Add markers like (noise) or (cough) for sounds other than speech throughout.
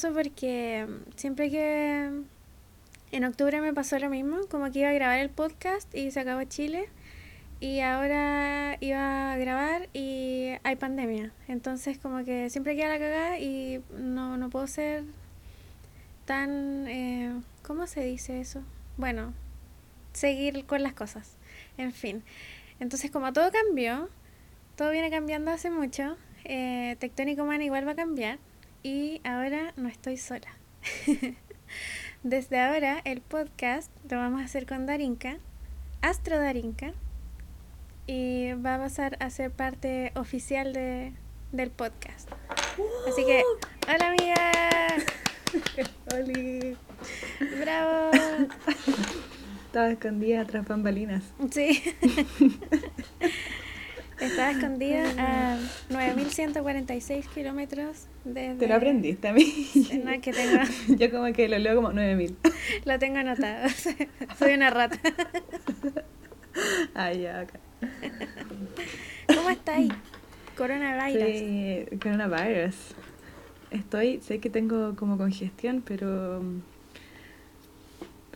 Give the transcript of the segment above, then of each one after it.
chistoso porque siempre que en octubre me pasó lo mismo, como que iba a grabar el podcast y se acabó Chile y ahora iba a grabar y hay pandemia. Entonces como que siempre queda la cagada y no, no puedo ser tan... Eh, ¿Cómo se dice eso? Bueno, seguir con las cosas. En fin. Entonces como todo cambió, todo viene cambiando hace mucho, eh, Tectónico Man igual va a cambiar y ahora no estoy sola. (laughs) Desde ahora el podcast lo vamos a hacer con Darinka, Astro Darinka, y va a pasar a ser parte oficial de, del podcast. Así que, hola amiga. (laughs) Oli. Bravo. Estaba escondida tras bambalinas. Sí. (laughs) Estaba escondida a 9.146 kilómetros desde... ¿Te lo aprendiste a mí? No, que tengo... (laughs) Yo como que lo leo como 9.000. (laughs) Lo tengo anotado. (laughs) Soy una rata. Ay, ya, acá. ¿Cómo estáis? Coronavirus. Sí, coronavirus. Estoy, sé que tengo como congestión, pero...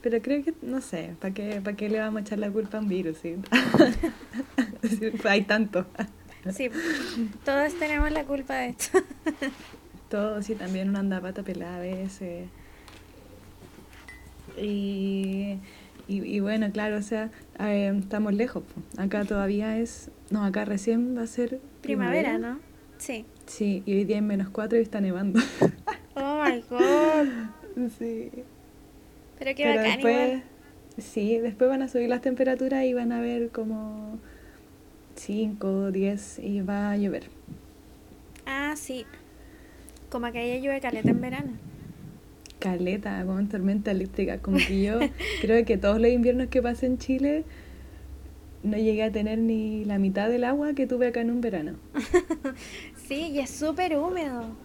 Pero creo que, no sé, ¿para qué, ¿para qué le vamos a echar la culpa a un virus? sí? (laughs) Hay tanto. Sí, todos tenemos la culpa de esto. (laughs) Todos, sí, también una anda pata pelada a veces. Y, y, y bueno, claro, o sea, eh, estamos lejos. po. Acá todavía es. No, acá recién va a ser. Primavera, ¿no? Sí. Sí, y hoy día en menos 4 y está nevando. (laughs) Oh my god. sí. Pero qué Pero bacán después, igual. sí, después van a subir las temperaturas y van a ver como 5, 10 y va a llover. Ah, sí. Como que ella llueve caleta en verano. Caleta, con tormenta eléctrica. Como que yo (laughs) creo que todos los inviernos que pasé en Chile no llegué a tener ni la mitad del agua que tuve acá en un verano. (laughs) Sí, y es súper húmedo.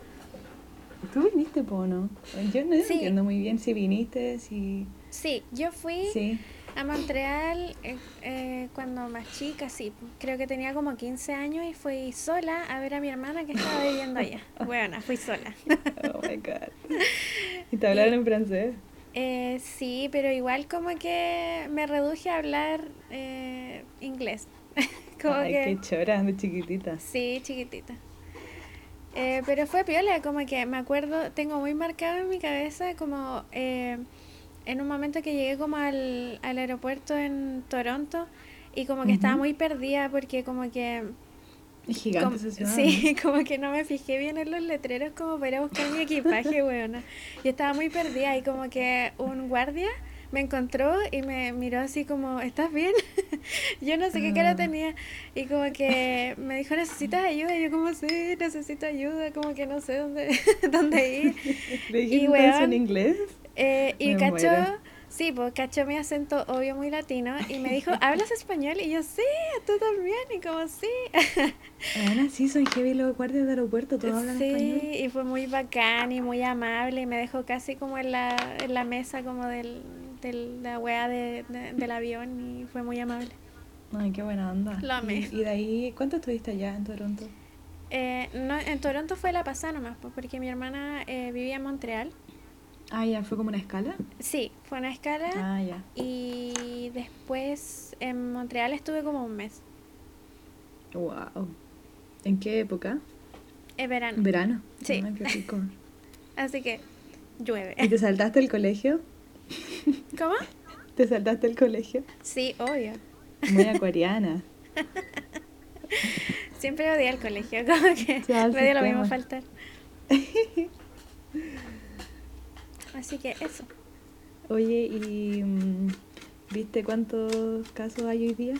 ¿Tú viniste, po, no? Yo no Sí. entiendo muy bien si viniste, si... Sí, yo fui Sí. a Montreal eh, eh, cuando más chica, sí. Creo que tenía como 15 años y fui sola a ver a mi hermana que estaba viviendo allá. (laughs) Bueno, fui sola. Oh my God. ¿Y te hablaron en francés? Eh, sí, pero igual como que me reduje a hablar eh, inglés. (laughs) como Ay, que... qué chora, de chiquitita. Sí, chiquitita. Eh, pero fue piola, como que me acuerdo, tengo muy marcado en mi cabeza como eh, en un momento que llegué como al, al aeropuerto en Toronto y como que estaba muy perdida porque como que... Gigante como- ciudad. sí, (laughs) como que no me fijé bien en los letreros como para buscar mi equipaje, (laughs) weona. Y estaba muy perdida y como que un guardia me encontró y me miró así como, ¿estás bien? (laughs) yo no sé qué cara Ah. tenía. Y como que me dijo, ¿necesitas ayuda? Y yo como, sí, necesito ayuda, como que no sé dónde, (laughs) dónde ir. (laughs) ¿Le Y en inglés? Eh, y Me cachó, muero. Sí, pues cachó mi acento obvio muy latino y me dijo, (laughs) ¿hablas español? Y yo, sí, tú también. Y como, sí. (laughs) Ahora sí, son heavy los guardias de aeropuerto, todos hablan Sí, español. y fue muy bacán y muy amable y me dejó casi como en la, en la mesa como del, de la weá de, de- del avión y fue muy amable. Ay, qué buena onda. Lo amé. Y, y de ahí, ¿cuánto estuviste allá en Toronto? Eh, no, en Toronto fue la pasada nomás, pues, porque mi hermana eh, vivía en Montreal. Ah, ya, ¿fue como una escala? Sí, fue una escala Ah, ya. y después en Montreal estuve como un mes. Wow. ¿En qué época? Es verano. Verano. Sí. Ay, qué rico. (laughs) Así que llueve. ¿Y te saltaste el colegio? ¿Cómo? ¿Te saltaste el colegio? Sí, obvio. Muy acuariana. (laughs) Siempre odié el colegio, como que me dio lo mismo faltar. (laughs) Así que eso. Oye, ¿y mm, viste cuántos casos hay hoy día?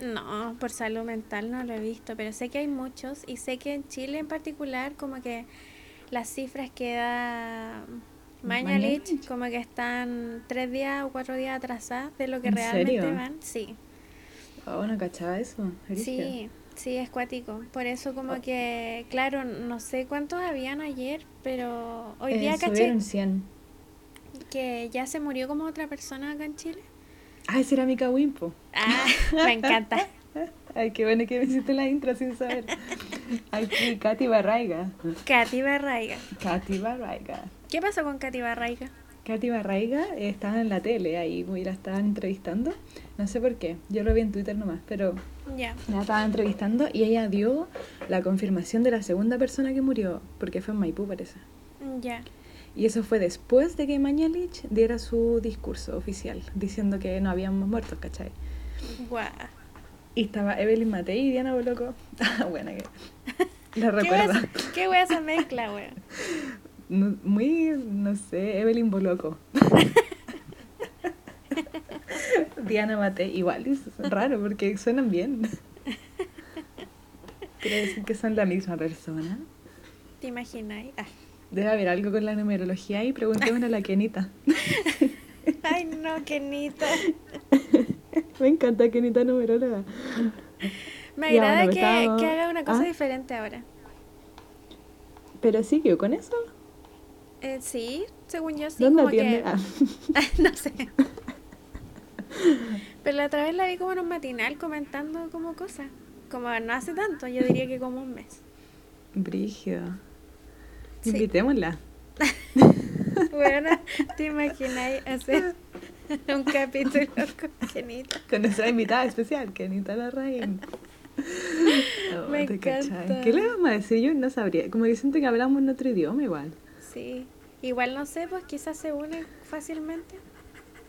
No, por salud mental no lo he visto, pero sé que hay muchos y sé que en Chile en particular como que las cifras que da Mañalich como que están tres días o cuatro días atrasadas de lo que ¿En realmente serio? van. Sí, Oh, no cachaba eso. sí, sí, es cuático. Por eso como Oh. que, claro, no sé cuántos habían ayer, pero hoy Eh, día caché subieron 100. que ya se murió como otra persona acá en Chile. Ay, Cerámica Wimpo. Ah, me encanta. (laughs) Ay, qué bueno que me hiciste la intro sin saber. Aquí, Katy Barraiga. Katy Barraiga. Katy Barraiga. ¿Qué pasó con Katy Barraiga? Katy Barraiga estaba en la tele ahí, y la estaban entrevistando. No sé por qué, yo lo vi en Twitter nomás, pero Ya. la estaban entrevistando y ella dio la confirmación de la segunda persona que murió, porque fue en Maipú, parece. Ya. Y eso fue después de que Mañalich diera su discurso oficial, diciendo que no habíamos muertos, ¿cachai? Guau. Y estaba Evelyn Matei y Diana Boloco. (laughs) Ah, buena que. (laughs) La ¿Qué wea recuerdo. ¿Qué wea esa mezcla, weón? (laughs) No- Muy, no sé, Evelyn Boloco. (laughs) Diana Matei, igual es raro porque suenan bien. Quiere decir que son la misma persona. ¿Te imagináis? Ah. Debe haber algo con la numerología y preguntémosle a la Kenita. (laughs) Ay, no, Kenita. (laughs) Me encanta Kenita numeróloga. Me Ya, agrada bueno, que, estábamos- que haga una cosa ¿Ah? diferente ahora. Pero siguió con eso. Eh, sí, según yo sí. ¿Dónde como que- Ah. (laughs) no sé. (laughs) Pero la otra vez la vi como en un matinal comentando como cosas. Como no hace tanto, yo diría que como un mes. Brígido. Sí. Invitémosla. (laughs) Bueno, te imagináis hacer un capítulo con Kenita. Con nuestra invitada especial, Kenita Larraín. Oh, Me encanta. ¿Qué le vamos a decir? Yo no sabría. Como que siento que hablamos en otro idioma igual. Sí. Igual no sé, pues quizás se une fácilmente.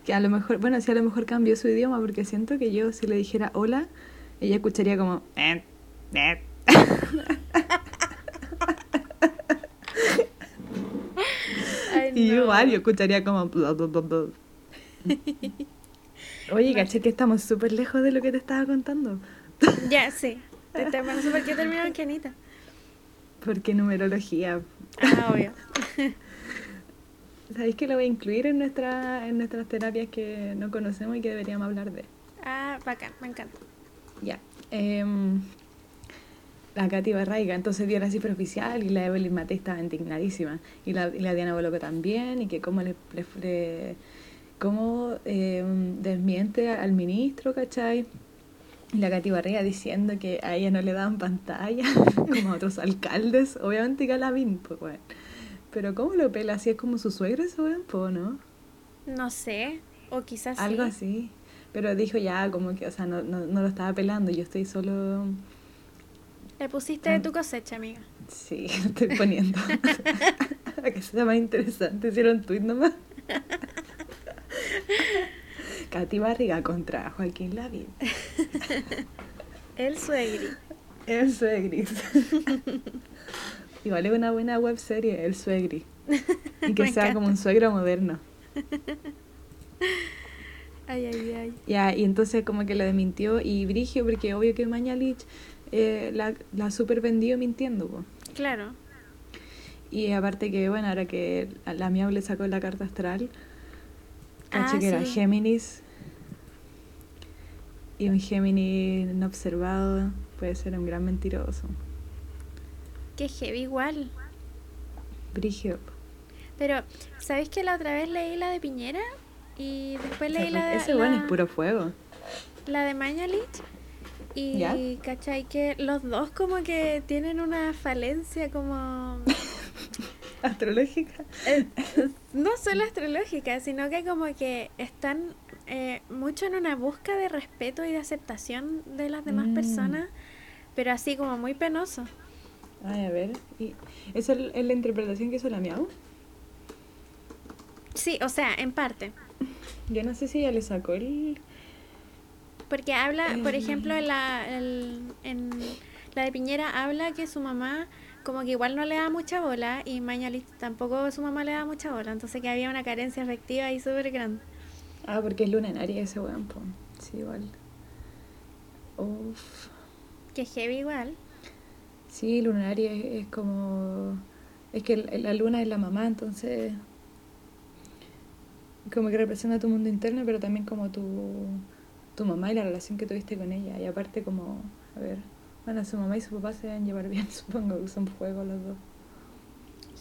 Que a lo mejor, bueno, sí, a lo mejor cambió su idioma porque siento que yo si le dijera hola, ella escucharía como... "Eh, eh". Ay, Y yo igual, yo escucharía como... bla, bla, bla, bla. Oye, caché que estamos súper lejos de lo que te estaba contando. Ya, sí. Te, te, por qué terminó en Kenita. Porque numerología. Ah, obvio. (laughs) ¿Sabéis que lo voy a incluir en, nuestra, en nuestras terapias que no conocemos y que deberíamos hablar de? Ah, bacán, me encanta. Ya. em, la Katy Barraiga entonces dio la cifra oficial y la Evelyn Matei estaba indignadísima. Y la, y la Diana Boloco también. Y que cómo le, le- le- cómo em, desmiente al ministro, ¿cachai? Y la Katy Barriga diciendo que a ella no le daban pantalla, (laughs) como a otros alcaldes. Obviamente que a Lavín, pues bueno. Pero ¿cómo lo pela? ¿Así es como su suegro ese weón? Pues, ¿no? No sé. O quizás Algo sí. así. Pero dijo ya como que, o sea, no, no, no lo estaba pelando, yo estoy solo... Le pusiste de tu cosecha, amiga. Sí, (laughs) lo estoy poniendo. (laughs) Para que sea más interesante, hicieron tweet nomás. Katy Barriga contra Joaquín Lavín. (laughs) El suegri. El Suegris. (laughs) Igual es una buena web serie, El Suegri. Y que (laughs) Me sea como un suegro moderno. Ay, ay, ay. Ya, y entonces como que le desmintió y Brigio, porque obvio que Mañalich eh, la, la super vendió mintiendo, po. Claro. Y aparte que, bueno, ahora que la Miau le sacó la carta astral, caché Ah, que era. Géminis. Y un Géminis no observado puede ser un gran mentiroso. Qué heavy igual. Brigio. Pero, ¿sabéis que la otra vez leí la de Piñera? Y después leí la de, Ese bueno es puro fuego. la de Mañalich. Y, ¿Ya? ¿cachai? Que los dos como que tienen una falencia como... (laughs) Astrológica. eh, no solo astrológica, sino que como que están eh, mucho en una busca de respeto y de aceptación de las demás Mm. personas, pero así como muy penoso. Ay, a ver. ¿Y ¿Esa es la interpretación que hizo la Miau? Sí, o sea, en parte. Yo no sé si ella le sacó el... Porque habla, por Eh. ejemplo, en la, el- en la de Piñera habla que su mamá como que igual no le da mucha bola y Mañalich tampoco su mamá le da mucha bola, entonces que había una carencia afectiva ahí súper grande. Ah, porque es luna en Aries ese weón. Sí, igual. Uf. Que heavy igual. Sí, luna en Aries es, como... Es que la luna es la mamá, entonces... Como que representa tu mundo interno, pero también como tu, tu mamá y la relación que tuviste con ella. Y aparte como... A ver... Bueno, su mamá y su papá se deben llevar bien, (laughs) supongo que son fuego los dos.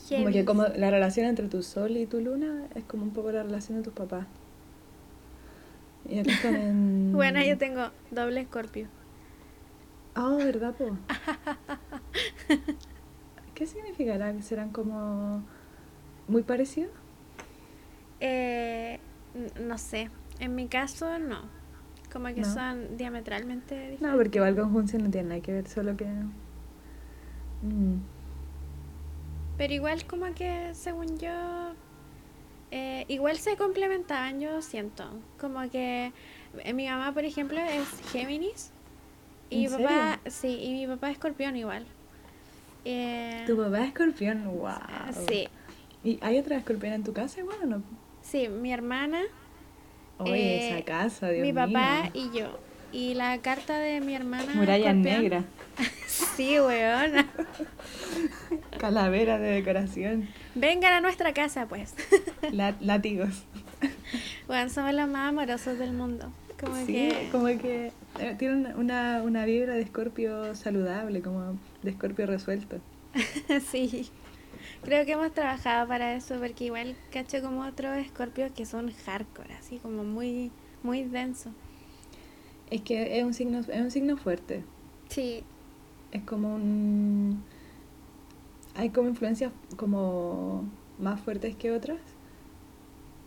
Como que como la relación entre tu sol y tu luna es como un poco la relación de tus papás. Y en... (laughs) Bueno, yo tengo doble escorpio. Ah, ¿verdad, po? (laughs) ¿Qué significará? ¿Serán como muy parecidos? Eh, no sé. En mi caso, no. Como que No. son diametralmente diferentes. No, porque igual conjunción no tiene nada que ver, solo que... Mm. Pero igual como que, según yo, eh, igual se complementaban, yo siento. Como que eh, mi mamá, por ejemplo, es Géminis. Y mi ¿En papá, sí, y mi papá es escorpión igual. Eh, Tu papá es escorpión, wow. Sí, ¿Y hay otra escorpión en tu casa igual o no? sí, mi hermana, Oye, Eh, esa casa, Dios mi papá y yo. Y la carta de mi hermana. Muralla negra, (laughs) Sí, weona. (laughs) calavera de decoración, Vengan a nuestra casa, pues. (laughs) la- látigos. Bueno, somos los más amorosos del mundo. Como sí, que. como que eh, tiene una- una, una vibra de escorpio saludable, como de escorpio resuelto. sí. Creo que hemos trabajado para eso, porque igual cacho como otros escorpios que son hardcore, así como muy, muy denso. Es que es un signo, es un signo fuerte. Sí, Es como un... Hay como influencias como más fuertes que otras.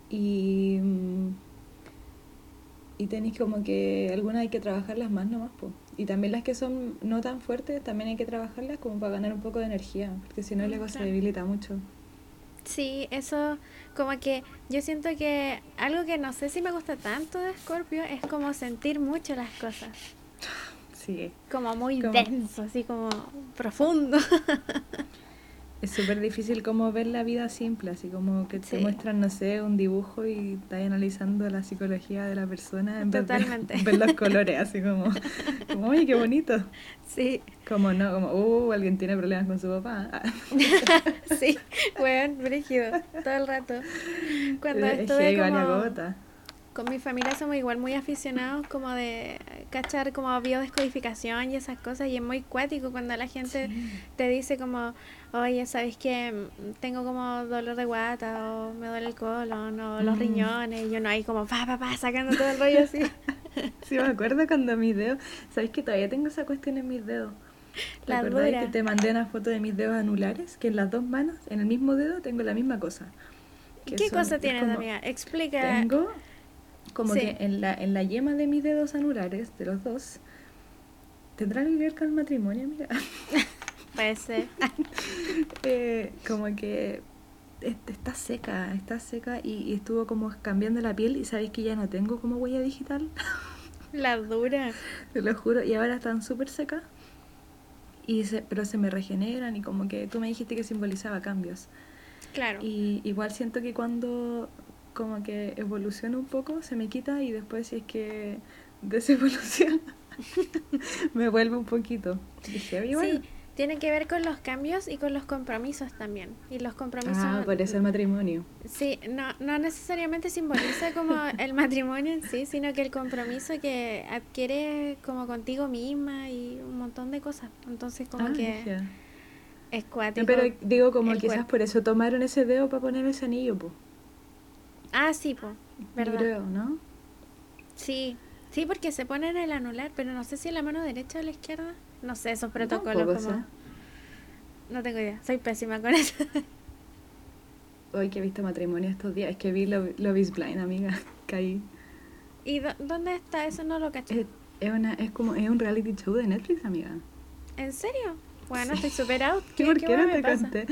Y... mm, Y tenéis como que algunas hay que trabajarlas más nomás, po. Y también las que son no tan fuertes, también hay que trabajarlas como para ganar un poco de energía, porque si no ego se Claro. debilita mucho. sí, eso como que yo siento que algo que no sé si me gusta tanto de Escorpio es como sentir mucho las cosas. Sí. Como muy Como- denso, así como profundo. (laughs) Es súper difícil como ver la vida simple, así como que te Sí. muestran, no sé, un dibujo y estás analizando la psicología de la persona en Totalmente. vez de (laughs) ver los colores, así como, como, oye, qué bonito. (laughs) sí, Como no, como, uh, alguien tiene problemas con su papá. Ah, (laughs) sí, weón, brígido, todo el rato. Cuando es que estuve como... Con mi familia somos igual muy aficionados como de cachar como biodescodificación y esas cosas y es muy cuático cuando la gente te dice como, oye, ¿sabes que Tengo como dolor de guata o me duele el colon o los Mm. riñones y yo no ahí como pa, pa, pa, sacando todo el rollo así. (laughs) Sí, me acuerdo cuando mis dedos, ¿sabes que todavía tengo esa cuestión en mis dedos? ¿Te La acordás dura. que te mandé una foto de mis dedos anulares? Que en las dos manos, en el mismo dedo, tengo la misma cosa. ¿Qué son- cosa es tienes, como- amiga? Explica. Tengo como Sí. que en la, en la yema de mis dedos anulares, de los dos, ¿tendrá que ver con el matrimonio, amiga? (laughs) Puede ser. (laughs) Eh, como que est- está seca, está seca y, y estuvo como cambiando la piel y sabéis que ya no tengo como huella digital, (laughs) La dura. te lo juro, y ahora están súper secas. Y se, pero se me regeneran y como que tú me dijiste que simbolizaba cambios. Claro. Y igual siento que cuando como que evoluciona un poco, se me quita y después si es que (laughs) desevoluciona, (laughs) me vuelve un poquito. Dije. Sí, tiene que ver con los cambios y con los compromisos también. Y los compromisos... Ah, por eso el matrimonio. Sí, no, no necesariamente simboliza como (laughs) el matrimonio en sí, sino que el compromiso que adquiere como contigo misma y un montón de cosas. Entonces como Ah, que es No, cuático. pero digo como quizás cuerpo. por eso tomaron ese dedo para poner ese anillo, pues. Ah, sí, po, verdad. Creo, ¿no? Sí, sí, porque se pone en el anular, pero no sé si en la mano derecha o la izquierda. No sé, esos protocolos como... No tengo idea, soy pésima con eso. (laughs) Hoy que he visto matrimonio estos días, es que vi Love, Love is Blind, amiga. (laughs) Caí. ¿Y dó- dónde está eso? No lo caché. Es, es una, es como, es un reality show de Netflix, amiga. ¿En serio? Bueno, estoy super out. ¿Qué, (laughs) ¿Qué, ¿Por qué qué no te pasa? conté?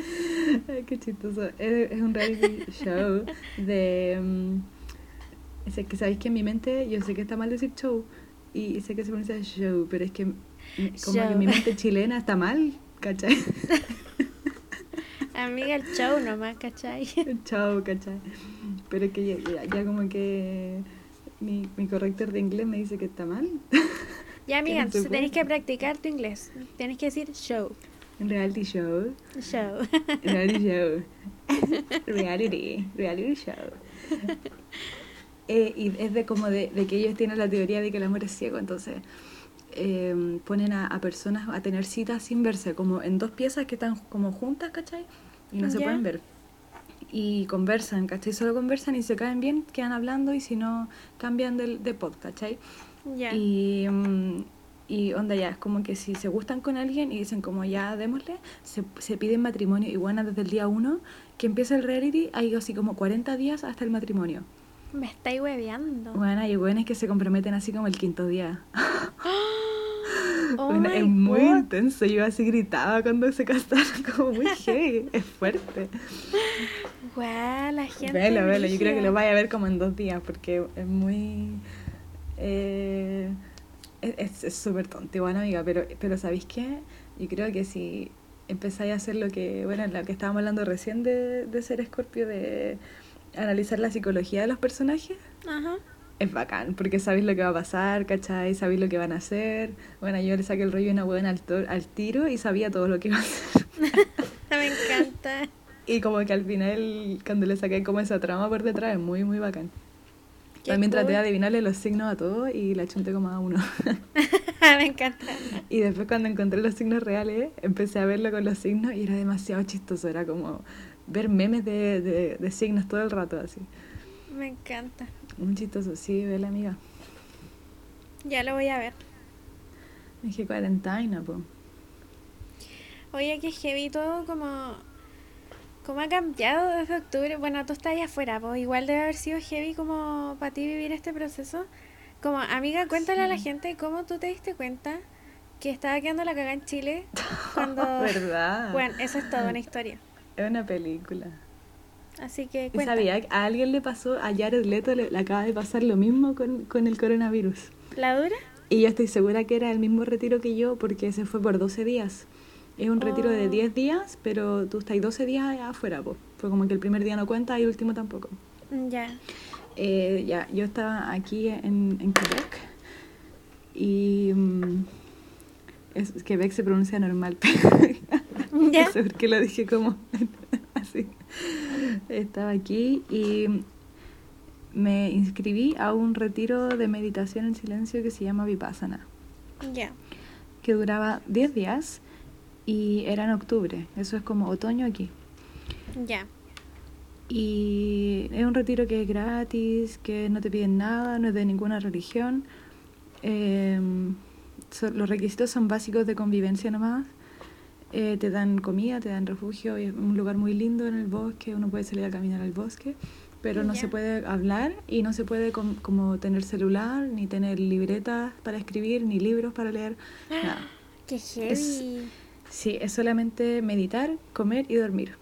Ay, qué chistoso. Es, es un reality (laughs) show de... mm, es que sabéis que en mi mente, yo sé que está mal decir show, y sé que se pronuncia show, pero es que como que Show. en mi mente chilena está mal, ¿cachai? (laughs) Amiga, el show nomás, ¿cachai? Chao, ¿cachai? Pero es que ya, ya- ya como que mi, mi corrector de inglés me dice que está mal. Ya, amiga, entonces tenés que practicar tu inglés. Tenés que decir show. Reality show. Show. Reality (laughs) show. reality. Reality show. Eh, y es de como de, de que ellos tienen la teoría de que el amor es ciego, entonces eh, ponen a, a personas a tener citas sin verse, como en dos piezas que están como juntas, ¿cachai? Y no se pueden ver. Y conversan, ¿cachai? Solo conversan y se caen bien, quedan hablando y si no, cambian del- de, pod, ¿cachai? Y, mm, Y onda ya, es como que si se gustan con alguien y dicen como ya démosle, se, se piden matrimonio. Y bueno, desde el día uno que empieza el reality, hay así como 40 días hasta el matrimonio. Me estáis hueveando. Bueno, hay buenos que se comprometen así como el quinto día. (gasps) Oh Bueno, es muy God. intenso. Yo así gritaba cuando se casaron, (laughs) como muy (laughs) heavy. es fuerte. Guau, la gente. Velo, velo. Yo creo que lo vaya a ver como en dos días porque es muy. Eh, es súper tonto, igual, amiga. Pero, pero ¿sabéis qué? Yo creo que si empezáis a hacer lo que. Bueno, lo que estábamos hablando recién de, de ser escorpio, de analizar la psicología de los personajes. Ajá. Es bacán, porque sabéis lo que va a pasar, ¿cachai? Sabéis lo que van a hacer. Bueno, yo le saqué el rollo a una buena al, al tiro y sabía todo lo que iba a hacer. (laughs) Me encanta. Y como que al final, cuando le saqué como esa trama por detrás, es muy, muy bacán. También traté de adivinarle los signos a todos y la chunté como a uno. (laughs) Me encanta. y después cuando encontré los signos reales, empecé a verlo con los signos y era demasiado chistoso. Era como ver memes de, de, de signos todo el rato así. Me encanta. Muy chistoso, sí, ve la amiga. Ya lo voy a ver. Dije cuarentena, po. Oye, que heavy todo como... ¿Cómo ha cambiado desde octubre? Bueno, tú estás ahí afuera, pues igual debe haber sido heavy como para ti vivir este proceso. Como, amiga, cuéntale a la Sí. gente cómo tú te diste cuenta que estaba quedando la cagada en Chile cuando... (laughs) ¿Verdad? Bueno, eso es toda una historia. Es una película. Así que ¿Y cuenta. sabía que a alguien le pasó, a Jared Leto le, le acaba de pasar lo mismo con, con el coronavirus? ¿La dura? Y yo estoy segura que era el mismo retiro que yo porque se fue por 12 días. Es un retiro de Oh. 10 días, pero tú estás 12 días afuera, po. Fue como que el primer día no cuenta y el último tampoco. Ya. Eh, ya, yo estaba aquí en, en Quebec y mm, es, Quebec se pronuncia normal, (laughs) ¿Ya? no sé por qué lo dije como (laughs) así. Estaba aquí y me inscribí a un retiro de meditación en silencio que se llama Vipassana, Ya. que duraba 10 días y era en octubre, eso es como otoño aquí. Ya. Y es un retiro que es gratis, que no te piden nada, no es de ninguna religión. Eh, so- los requisitos son básicos de convivencia nomás. Eh, te dan comida, te dan refugio, y es un lugar muy lindo en el bosque, uno puede salir a caminar al bosque, pero no se puede hablar y no se puede com- como tener celular, ni tener libretas para escribir, ni libros para leer, nada. Qué heavy. Sí, es solamente meditar, comer y dormir.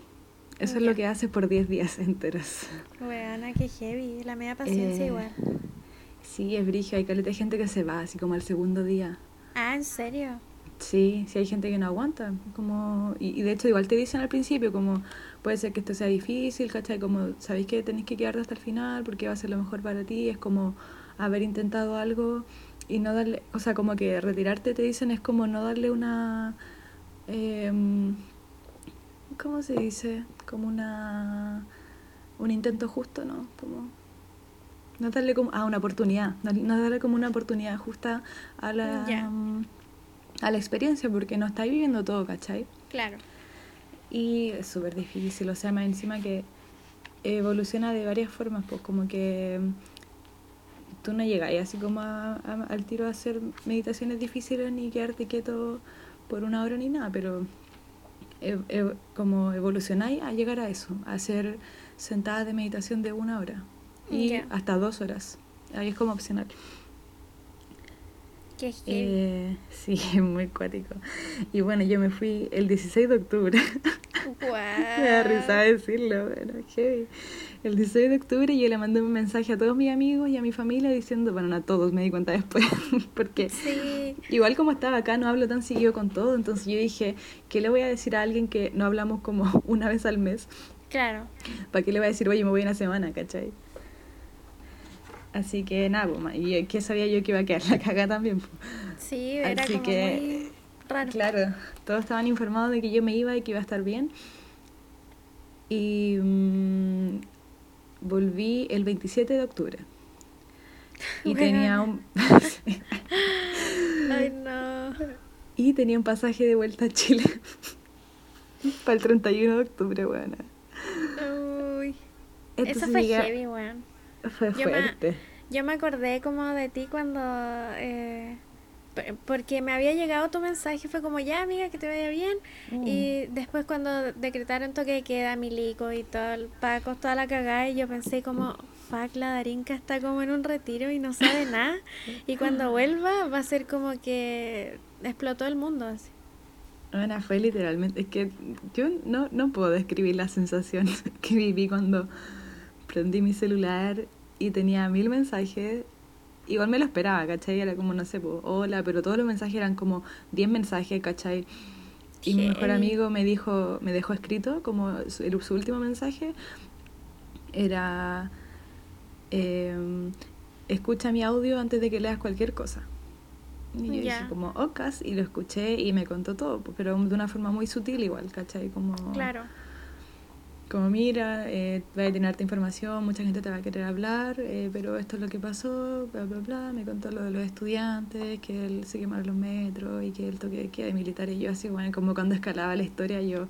Eso es Ya. lo que haces por 10 días enteros. Weona, qué heavy. La media paciencia Eh, igual. Sí, es brillo. Hay caleta de gente que se va, así como al segundo día. Ah, ¿en serio? Sí, sí hay gente que no aguanta. Como, y, y de hecho, igual te dicen al principio, como puede ser que esto sea difícil, ¿cachai? Como sabéis que tenéis que quedarte hasta el final porque va a ser lo mejor para ti. Es como haber intentado algo y no darle. O sea, como que retirarte, te dicen, es como no darle una. Em, ¿Cómo se dice? Como una. Un intento justo, ¿no? Como. No darle como. Ah, una oportunidad. No, no darle como una oportunidad justa a la. A la experiencia, porque no estáis viviendo todo, ¿cachai? Claro. Y es súper difícil, o sea, más encima que evoluciona de varias formas, pues como que tú no llegáis así como a- a- al tiro a hacer meditaciones difíciles ni quedarte quieto por una hora ni nada, pero como evolucionáis a llegar a eso, a hacer sentadas de meditación de una hora y hasta dos horas. Ahí es como opcional. Qué. Eh, sí, (laughs) muy cuático. Y bueno, yo me fui el 16 de octubre. (laughs) Me da risa decirlo, bueno, heavy. El 16 de octubre yo le mandé un mensaje a todos mis amigos y a mi familia diciendo, bueno, no a todos, me di cuenta después, (laughs) porque Sí. igual como estaba acá no hablo tan seguido con todo, entonces yo dije, ¿qué le voy a decir a alguien que no hablamos como (laughs) una vez al mes? Claro. ¿Para qué le voy a decir, oye, me voy una semana, cachai? Así que nada, pues, y que sabía yo que iba a quedar la caga también. Sí, era Así como que, muy raro. Claro, todos estaban informados de que yo me iba y que iba a estar bien. Y mm, volví el 27 de octubre. Y tenía un (laughs) Ay, no. y tenía un pasaje de vuelta a Chile (laughs) para el 31 de octubre, bueno. Uy. Eso fue heavy, weón. Fue Yo me- fuerte. Yo me acordé como de ti cuando eh, porque me había llegado tu mensaje, fue como, ya amiga, que te vaya bien. Mm. Y después cuando decretaron toque de queda, Milico y todo, Paco, toda la cagada, y yo pensé como, fuck, la Darinka está como en un retiro y no sabe (laughs) nada. Y cuando vuelva va a ser como que explotó el mundo así. Ana, fue literalmente, es que yo no, no puedo describir la sensación (laughs) que viví cuando prendí mi celular y tenía mil mensajes igual me lo esperaba, ¿cachai? Era como, no sé, pues, hola, pero todos los mensajes eran como 10 mensajes, ¿cachai? Y mi mejor amigo me dijo, me dejó escrito como su, su último mensaje era em, escucha mi audio antes de que leas cualquier cosa. Y yo dije como, ocas, y lo escuché y me contó todo, pero de una forma muy sutil igual, ¿cachai? Como... Claro como mira, eh, va a tener información, mucha gente te va a querer hablar, eh, pero esto es lo que pasó, bla, bla, bla. Me contó lo de los estudiantes, que él se quemaron los metros y que el toque de queda de militar. Y yo así, bueno, como cuando escalaba la historia, yo,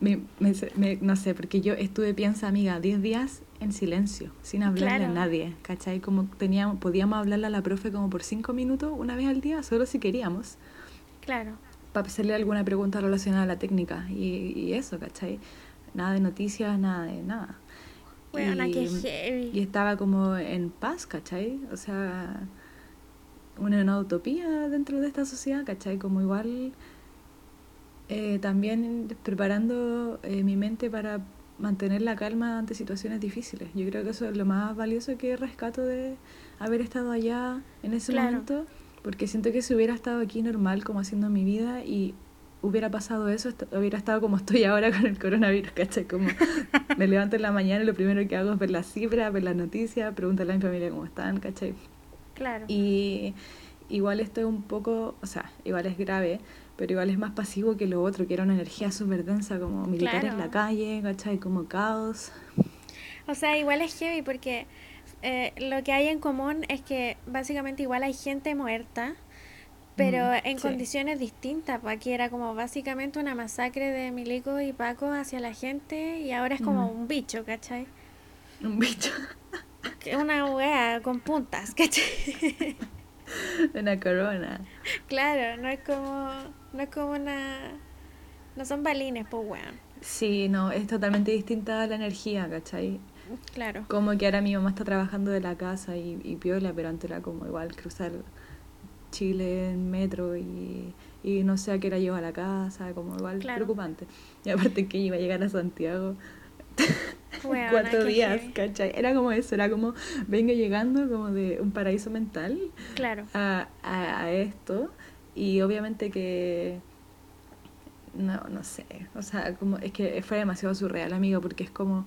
me, me, no sé, porque yo estuve, piensa, amiga, 10 días en silencio, sin hablarle a nadie, ¿cachai? Como teníamos, podíamos hablarle a la profe como por 5 minutos una vez al día, solo si queríamos. Claro. Para hacerle alguna pregunta relacionada a la técnica y, y eso, ¿cachai? Nada de noticias, nada de nada. y, y estaba como en paz, ¿cachai? O sea, una, una utopía dentro de esta sociedad, ¿cachai? Como igual eh, también preparando eh, mi mente para mantener la calma ante situaciones difíciles. Yo creo que eso es lo más valioso que rescato de haber estado allá en ese momento, porque siento que si hubiera estado aquí normal como haciendo mi vida y hubiera pasado eso, hubiera estado como estoy ahora con el coronavirus, ¿cachai? Como (laughs) me levanto en la mañana y lo primero que hago es ver las cifras, ver las noticias, preguntarle a mi familia cómo están, ¿cachai? Claro. Y igual esto es un poco, o sea, igual es grave, pero igual es más pasivo que lo otro, que era una energía súper densa, como militar en la calle, ¿cachai? Como caos. O sea, igual es heavy porque eh, lo que hay en común es que básicamente igual hay gente muerta pero mm, en condiciones distintas. Pues aquí era como básicamente una masacre de Milico y Paco hacia la gente y ahora es como mm. un bicho, ¿cachai? Un bicho. Una wea con puntas, ¿cachai? (laughs) Una corona. Claro, no es como, no es como una... No son balines, pues weón. Sí, no, es totalmente distinta la energía, ¿cachai? Claro. Como que ahora mi mamá está trabajando de la casa y, y piola, pero antes era como igual cruzar Chile en metro y, y no sé a qué hora llego a la casa, como igual preocupante. Y aparte que iba a llegar a Santiago (laughs) cuatro días, ¿cachai? Era como eso, era como vengo llegando como de un paraíso mental claro. a, a, esto y obviamente que no, no sé, o sea, como es que fue demasiado surreal, amigo, porque es como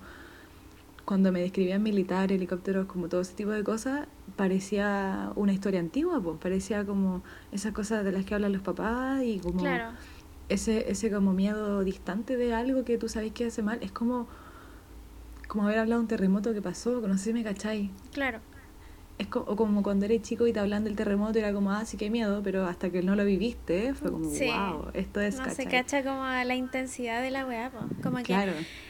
cuando me describían militar, helicópteros, como todo ese tipo de cosas, parecía una historia antigua, pues parecía como esas cosas de las que hablan los papás y como ese, ese como miedo distante de algo que tú sabes que hace mal, es como, como haber hablado de un terremoto que pasó, no sé si me cacháis. Claro. Es como, como cuando eres chico y te hablan del terremoto, era como, ah, sí que miedo, pero hasta que no lo viviste, fue como, wow, esto es, No se cacha como la intensidad de la weá, como que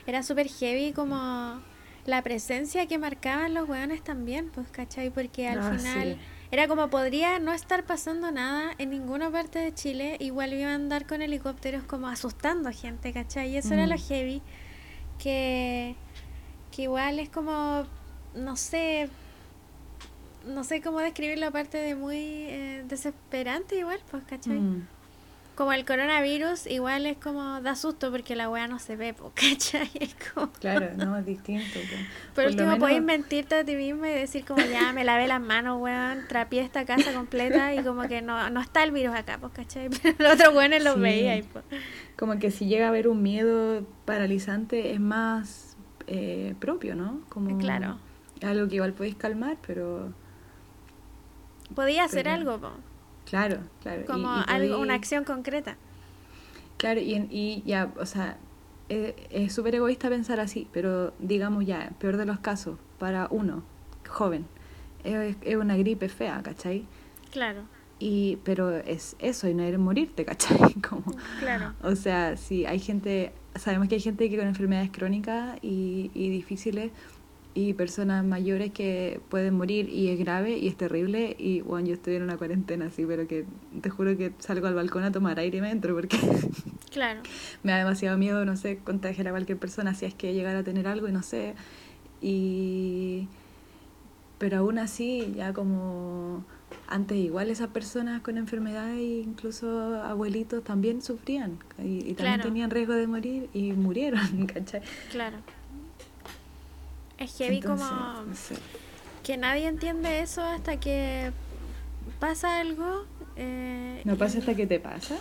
era súper heavy, como la presencia que marcaban los weones también, pues, ¿cachai? Porque al ah, final era como podría no estar pasando nada en ninguna parte de Chile, igual iban a andar con helicópteros como asustando a gente, ¿cachai? Y eso era lo mm. heavy, que, que igual es como, no sé, no sé cómo describirlo aparte de muy eh, desesperante igual, pues, ¿cachai? Mm como el coronavirus, igual es como da susto porque la weá no se ve, (laughs) ¿cachai? Es como... Claro, (laughs) no, es distinto. Por, último, menos... puedes mentirte a ti mismo y decir como ya me lavé las manos, weón, trapié esta casa completa y como que no, no está el virus acá, pues, ¿cachai? (laughs) Pero los otros weones lo veía y pues... Como que si llega a haber un miedo paralizante es más eh, propio, ¿no? Como claro. Algo que igual podéis calmar, pero... Podía hacer algo, po. Claro, claro. Como algo, una acción concreta. Claro, y, y ya, o sea, es súper egoísta pensar así, pero digamos ya, peor de los casos, para uno, joven, es, es una gripe fea, ¿cachai? Claro. Y, pero es eso y no eres morirte, ¿cachai? (laughs) Como, claro. O sea, si hay gente, sabemos que hay gente que con enfermedades crónicas y, y difíciles y personas mayores que pueden morir y es grave y es terrible y bueno, yo estoy en una cuarentena así, pero que te juro que salgo al balcón a tomar aire y me entro porque (laughs) claro. me da demasiado miedo, no sé, contagiar a cualquier persona si es que llegara a tener algo y no sé. Y pero aún así ya como antes igual esas personas con enfermedades, incluso abuelitos, también sufrían y, también tenían riesgo de morir y murieron, (laughs) ¿cachai? Claro. Es heavy como que nadie entiende eso hasta que pasa algo. Eh, ¿No pasa hasta que te pasa?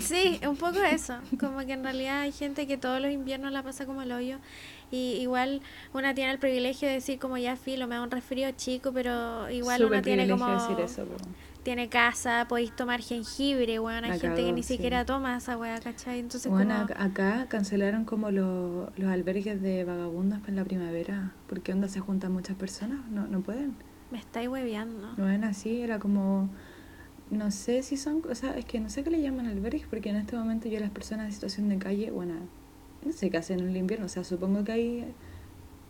sí, (laughs) un poco eso. Como que en realidad hay gente que todos los inviernos la pasa como el hoyo. Y igual una tiene el privilegio de decir como ya filo, me da un resfrío chico, pero igual una tiene como... Decir eso, tiene casa, podéis tomar jengibre, bueno, hay gente que ni siquiera toma esa weá, ¿cachai? Entonces, bueno, acá cancelaron como los albergues de vagabundos en la primavera, porque onda se juntan muchas personas, no, no pueden. Me estáis hueveando. No ven así, era como, no sé si son, o sea, es que no sé qué le llaman albergues, porque en este momento yo las personas en situación de calle, bueno, no sé qué hacen en el invierno, o sea, supongo que hay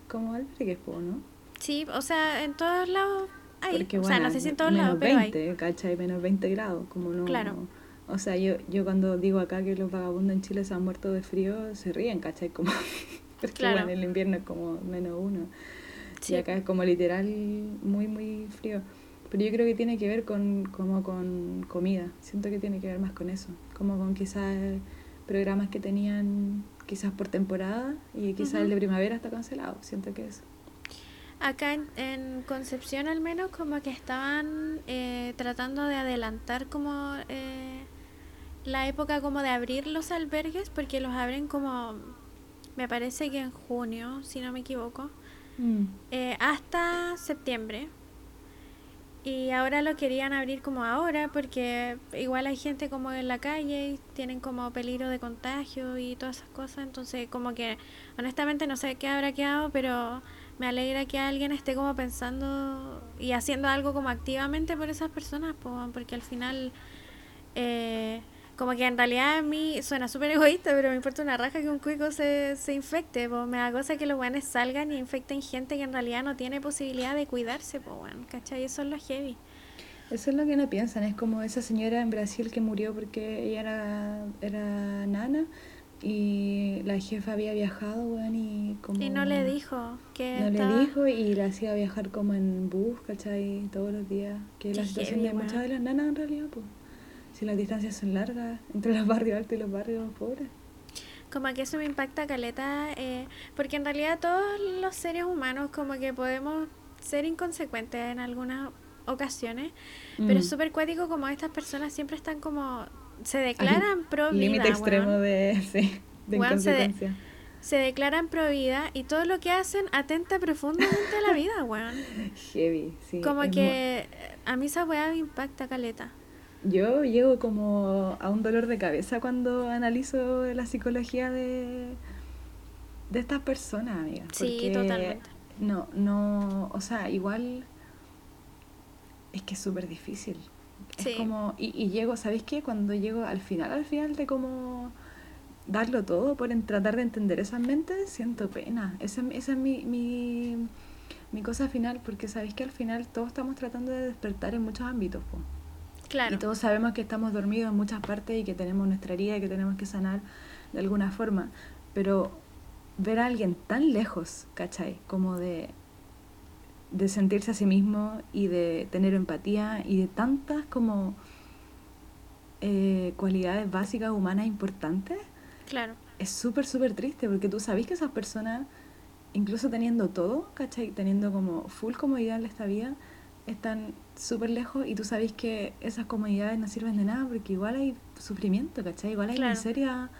como albergues, ¿no? Sí, o sea, en todos lados porque, o sea, no sé si en todos lados, pero 20, hay. ¿cachai? Menos 20 grados, como no... Claro. o sea, yo, yo cuando digo acá que los vagabundos en Chile se han muerto de frío, se ríen, ¿cachai? Como... (laughs) Porque claro. bueno, el invierno es como menos uno. Sí. Y acá es como literal muy, muy frío. Pero yo creo que tiene que ver con, como con comida. Siento que tiene que ver más con eso. Como con quizás programas que tenían quizás por temporada y quizás el de primavera está cancelado. Siento que eso. Acá en, Concepción al menos como que estaban eh, tratando de adelantar como eh, la época como de abrir los albergues porque los abren como me parece que en junio si no me equivoco mm. eh, hasta septiembre y ahora lo querían abrir como ahora porque igual hay gente como en la calle y tienen como peligro de contagio y todas esas cosas entonces como que honestamente no sé qué habrá quedado pero me alegra que alguien esté como pensando y haciendo algo como activamente por esas personas, porque al final, eh, como que en realidad a mí suena súper egoísta, pero me importa una raja que un cuico se, se infecte, pues me da cosa que los buenos salgan y infecten gente que en realidad no tiene posibilidad de cuidarse, pues bueno, ¿cachai? Eso es lo heavy. Eso es lo que no piensan, es como esa señora en Brasil que murió porque ella era, era nana y la jefa había viajado, bueno, y como... Y no le dijo que No le dijo y la hacía viajar como en bus, ¿cachai? Todos los días. Que es la situación de muchas de las nanas en realidad, pues. Si las distancias son largas entre los (laughs) barrios altos y los barrios pobres. Como que eso me impacta, Caleta, eh, porque en realidad todos los seres humanos como que podemos ser inconsecuentes en algunas ocasiones, pero es mm. súper cuático como estas personas siempre están como se declaran pro vida. Límite extremo de, (laughs) sí, de. Se, declaran pro vida y todo lo que hacen atenta profundamente a la vida, (laughs) weón. Heavy, sí. Como que a mí esa weá me impacta caleta. Yo llego como a un dolor de cabeza cuando analizo la psicología de, de estas personas, amiga. Sí, totalmente. No, no, o sea, igual es que es súper difícil. Es como, y, y llego, ¿sabéis qué? Cuando llego al final, al final de como darlo todo por tratar de entender esas mentes, siento pena. Esa, esa es mi, mi, mi, cosa final, porque sabéis que al final todos estamos tratando de despertar en muchos ámbitos. Claro. Y todos sabemos que estamos dormidos en muchas partes y que tenemos nuestra herida y que tenemos que sanar de alguna forma. Pero ver a alguien tan lejos, ¿cachai? Como de de sentirse a sí mismo y de tener empatía y de tantas como eh, cualidades básicas humanas importantes. Claro. Es súper, súper triste porque tú sabes que esas personas, incluso teniendo todo, ¿cachai? Teniendo como full comodidad en esta vida, están súper lejos y tú sabes que esas comodidades no sirven de nada porque igual hay sufrimiento, ¿cachai? Igual hay miseria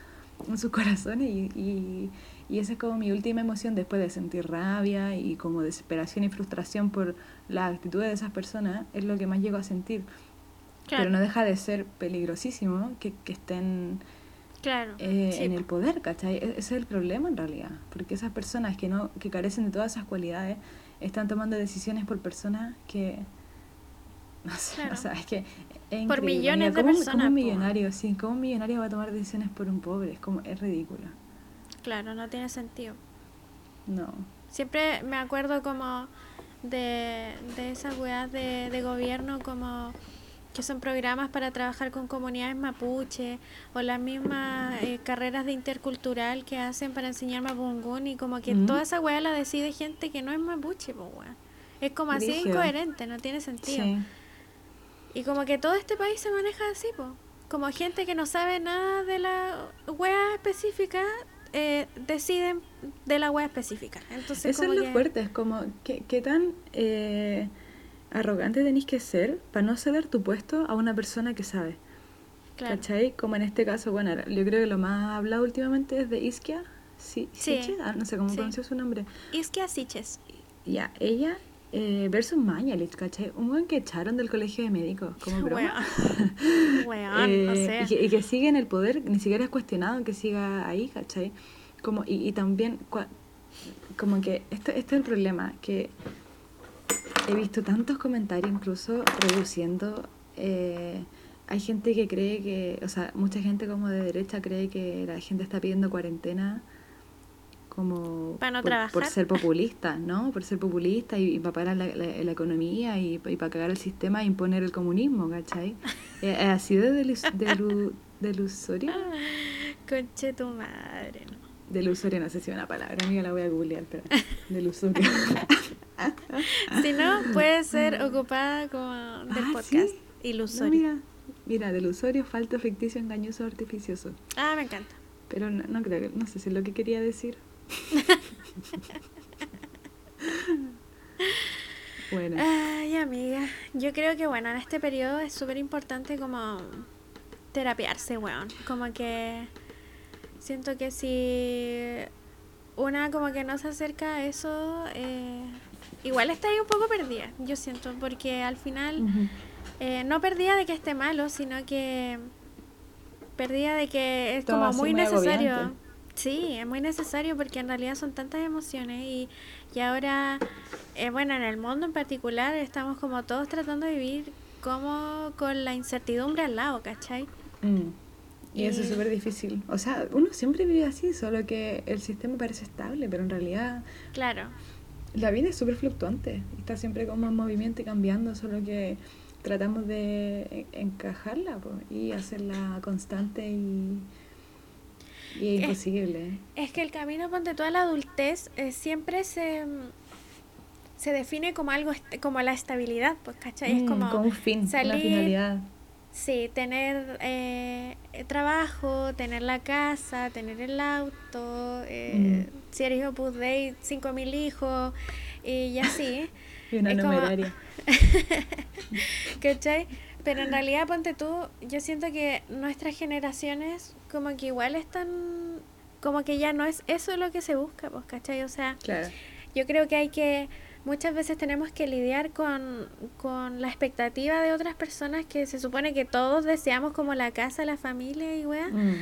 en sus corazones y, y esa es como mi última emoción después de sentir rabia y como desesperación y frustración por la actitud de esas personas, es lo que más llego a sentir. Pero no deja de ser peligrosísimo que, que estén claro, eh, en el poder, ¿cachai? E-, ese es el problema en realidad, porque esas personas que, no, que carecen de todas esas cualidades están tomando decisiones por personas que... No sé, o sea, es que... por millones de personas. Como un millonario, sí, como un millonario va a tomar decisiones por un pobre, es como es ridículo. Claro, no tiene sentido. No. Siempre me acuerdo como de, de esas weas de, de gobierno como que son programas para trabajar con comunidades mapuche o las mismas eh, carreras de intercultural que hacen para enseñar mapungún y como que Mm. toda esa weá la decide gente que no es mapuche, pues weón. Es como así incoherente, no tiene sentido. Sí. Y como que todo este país se maneja así, pues. Como gente que no sabe nada de la wea específica, eh, deciden de la wea específica. Entonces, Eso es como lo que- fuerte, es como, ¿qué, qué tan eh, arrogante tenéis que ser para no ceder tu puesto a una persona que sabe? Claro. ¿Cachai? Como en este caso, bueno, yo creo que lo más hablado últimamente es de Iskia. Sí, Sí. Siche, ah, no sé cómo Sí. pronunció su nombre. Isquia Siches. Ya, ella eh, versus Mañalich, ¿cachai? Un buen que echaron del colegio de médicos, como (laughs) broma. Weón. Weón, (laughs) Eh, o sea. y, que, y que sigue en el poder, ni siquiera es cuestionado que siga ahí, ¿cachai? Como, y, y también, cua- como que este, este es el problema, que he visto tantos comentarios incluso reduciendo, eh, hay gente que cree que, o sea, mucha gente como de derecha cree que la gente está pidiendo cuarentena como Para no por, por trabajar. ser (laughs) populista, ¿no? Por ser populista y, y para parar la, la- la economía y, y para cagar el sistema e imponer el comunismo, ¿cachai? (laughs) Eh, ¿Es así de delus- delu- delusorio? (laughs) Conche tu madre, no. Delusorio, no sé si es una palabra, amiga, la voy a googlear, pero delusorio. Si no, puede ser ocupada como del Ah, podcast. ¿sí? No, Ilusorio. mira, mira, delusorio, falto, ficticio, engañoso, artificioso. Ah, me encanta. Pero no, no creo que, no sé si es lo que quería decir. (laughs) bueno, Ay, amiga. Yo creo que, bueno, en este periodo es súper importante como terapiarse, weón. Como que siento que si una como que no se acerca a eso, eh, igual está ahí un poco perdida, yo siento, porque al final... Eh, no perdida de que esté malo, sino que perdida de que es Todo como muy muy necesario. agobiante. Sí, es muy necesario porque en realidad son tantas emociones y, y ahora, eh, bueno, en el mundo en particular estamos como todos tratando de vivir como con la incertidumbre al lado, ¿cachai? mm. Y eso es súper difícil. O sea, uno siempre vive así, solo que el sistema parece estable, pero en realidad Claro, la vida es súper fluctuante. Está siempre como en movimiento y cambiando, solo que tratamos de en- encajarla po, y hacerla constante y, y es imposible. es que el camino, ponte tú a la adultez, eh, siempre se, se define como algo, como la estabilidad, pues, ¿cachai? es Mm, como un fin, una salir- finalidad. Sí, tener eh, eh, trabajo, tener la casa, tener el auto, eh, Mm. si eres Opus Dei, 5.000 hijos y así, (laughs) Y una es como- numeraria. (laughs) ¿cachai? Pero en realidad, ponte tú, yo siento que nuestras generaciones como que igual están, como que ya no es eso lo que se busca, pues, ¿cachai? O sea, Claro. yo creo que hay que, muchas veces tenemos que lidiar con, con la expectativa de otras personas que se supone que todos deseamos como la casa, la familia y weá. Mm.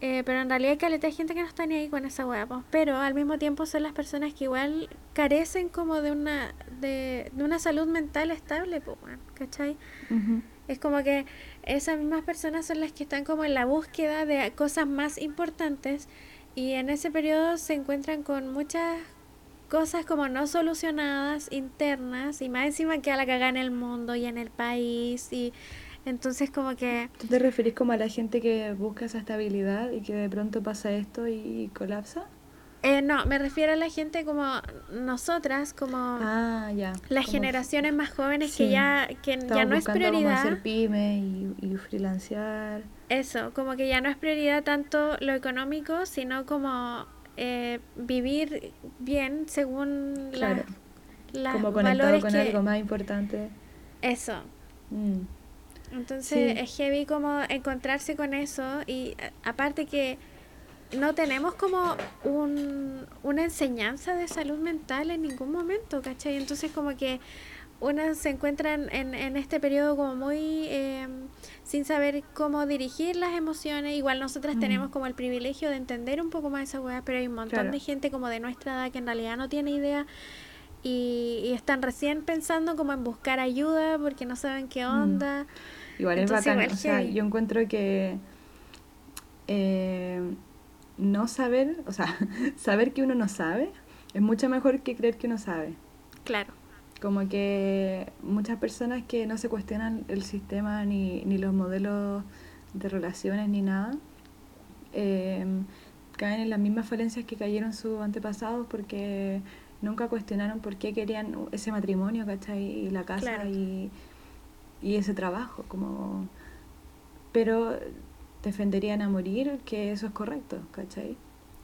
Eh, pero en realidad hay caleta de gente que no está ni ahí con esa weá, pues. Pero al mismo tiempo son las personas que igual carecen como de una, de, de una salud mental estable, pues, ¿cachai? Ujú. Es como que esas mismas personas son las que están como en la búsqueda de cosas más importantes y en ese periodo se encuentran con muchas cosas como no solucionadas internas y más encima que a la cagada en el mundo y en el país y entonces como que ¿Tú te referís como a la gente que busca esa estabilidad y que de pronto pasa esto y colapsa? Eh, no, me refiero a la gente como nosotras, como Ah, ya. las Como generaciones más jóvenes que ya que ya no es prioridad. hacer pyme y, y freelancear. Eso, como que ya no es prioridad tanto lo económico, sino como eh, vivir bien según la- Claro. las como conectado valores con que... algo más importante. Eso. Mm. Entonces Sí. es heavy como encontrarse con eso y a- aparte que no tenemos como un, una enseñanza de salud mental en ningún momento, ¿cachai? Entonces como que una se encuentra en, en, este periodo como muy eh, sin saber cómo dirigir las emociones. Igual nosotras Mm. tenemos como el privilegio de entender un poco más esa weá, pero hay un montón Claro. de gente como de nuestra edad que en realidad no tiene idea y, y están recién pensando como en buscar ayuda porque no saben qué Mm. onda. Igual Entonces, es bacán. igual O sea, yo encuentro que eh, no saber, o sea, (laughs) saber que uno no sabe es mucho mejor que creer que uno sabe. Claro. Como que muchas personas que no se cuestionan el sistema ni, ni los modelos de relaciones ni nada, eh, caen en las mismas falencias que cayeron sus antepasados porque nunca cuestionaron por qué querían ese matrimonio, ¿cachai? Y la casa y, y ese trabajo, como... Pero defenderían a morir que eso es correcto, ¿cachai?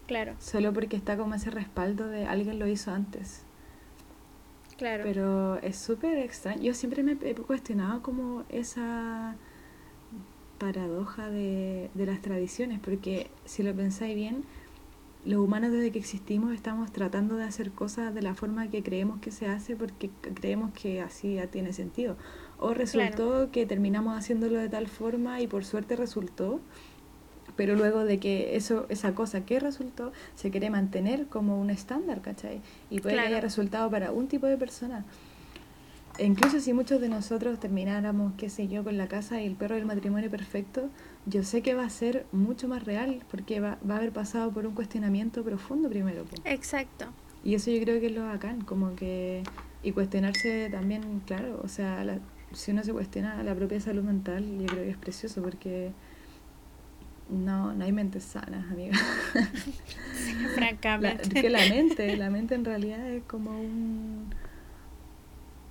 Claro. Solo porque está como ese respaldo de alguien lo hizo antes. Claro. Pero es súper extraño. Yo siempre me he cuestionado como esa paradoja de, de las tradiciones, porque si lo pensáis bien, los humanos desde que existimos estamos tratando de hacer cosas de la forma que creemos que se hace porque creemos que así ya tiene sentido. O resultó que terminamos haciéndolo de tal forma y por suerte resultó, pero luego de que eso esa cosa que resultó se quiere mantener como un estándar, ¿cachai? Y puede que haya resultado para un tipo de persona. E incluso si muchos de nosotros termináramos, qué sé yo, con la casa y el perro del matrimonio perfecto, yo sé que va a ser mucho más real porque va, va a haber pasado por un cuestionamiento profundo primero. Exacto. Y eso yo creo que es lo bacán, como que... Y cuestionarse también, claro, o sea, si uno se cuestiona la propia salud mental, yo creo que es precioso porque no, no hay mentes sanas, amiga. (laughs) francamente. La, que la mente, la mente en realidad es como un...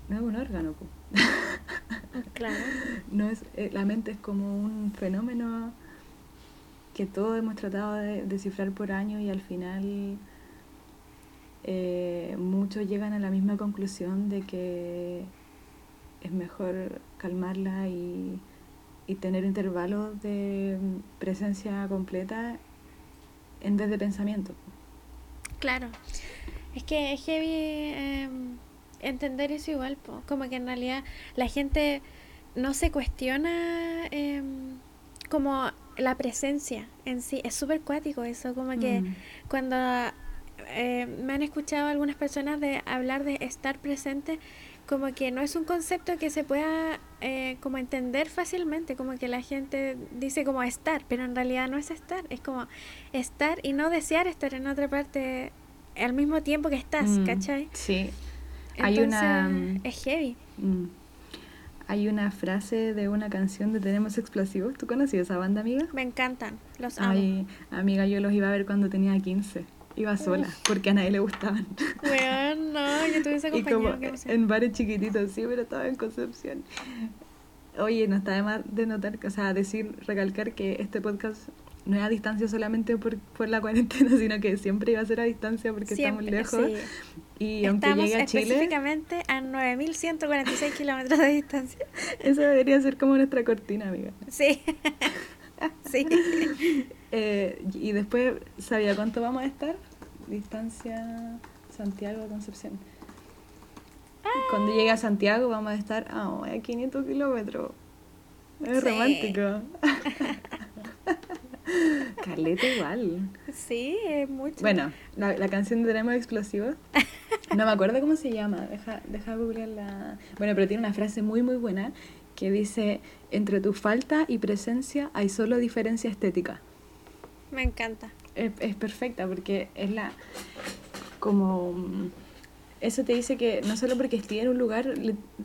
No es un órgano, (laughs) Claro. No es, eh, la mente es como un fenómeno que todos hemos tratado de descifrar por años y al final eh, muchos llegan a la misma conclusión de que es mejor calmarla y, y tener intervalos de presencia completa en vez de pensamiento. Claro. Es que es heavy eh, entender eso igual, como que en realidad la gente no se cuestiona eh, como la presencia en sí. Es súper cuático eso, como que mm. cuando eh, me han escuchado algunas personas de hablar de estar presente, como que no es un concepto que se pueda eh, como entender fácilmente, como que la gente dice como estar, pero en realidad no es estar, es como estar y no desear estar en otra parte al mismo tiempo que estás, mm, ¿cachai? Sí. Hay una... Es heavy. Mm, hay una frase de una canción de Tenemos Explosivos. ¿Tú conoces esa banda, amiga? Me encantan, los amo. Ay, amiga, yo los iba a ver cuando tenía 15. Iba sola, porque a nadie le gustaban. Bueno, no, yo tuve esa (laughs) compañía. en bares chiquititos, sí, pero estaba en Concepción. Oye, no está de más de notar, o sea, decir, recalcar que este podcast no es a distancia solamente por, por la cuarentena, (laughs) sino que siempre iba a ser a distancia porque estamos lejos. Y aunque estamos llegue a Chile. específicamente a 9.146 kilómetros de distancia. (laughs) Eso debería ser como nuestra cortina, amiga. Sí. sí. Eh, y después, ¿sabía cuánto vamos a estar? Distancia Santiago-Concepción. Ah. Cuando llegue a Santiago vamos a estar a 500 kilómetros. Es romántico. (laughs) Carleta igual. Sí, es mucho. Bueno, la, la canción de Tenemos Explosivos. (laughs) No me acuerdo cómo se llama. Deja, deja googlearla. Bueno, pero tiene una frase muy, muy buena que dice: Entre tu falta y presencia hay solo diferencia estética. Me encanta. Es, es perfecta porque es la. Como eso te dice que no solo porque estés en un lugar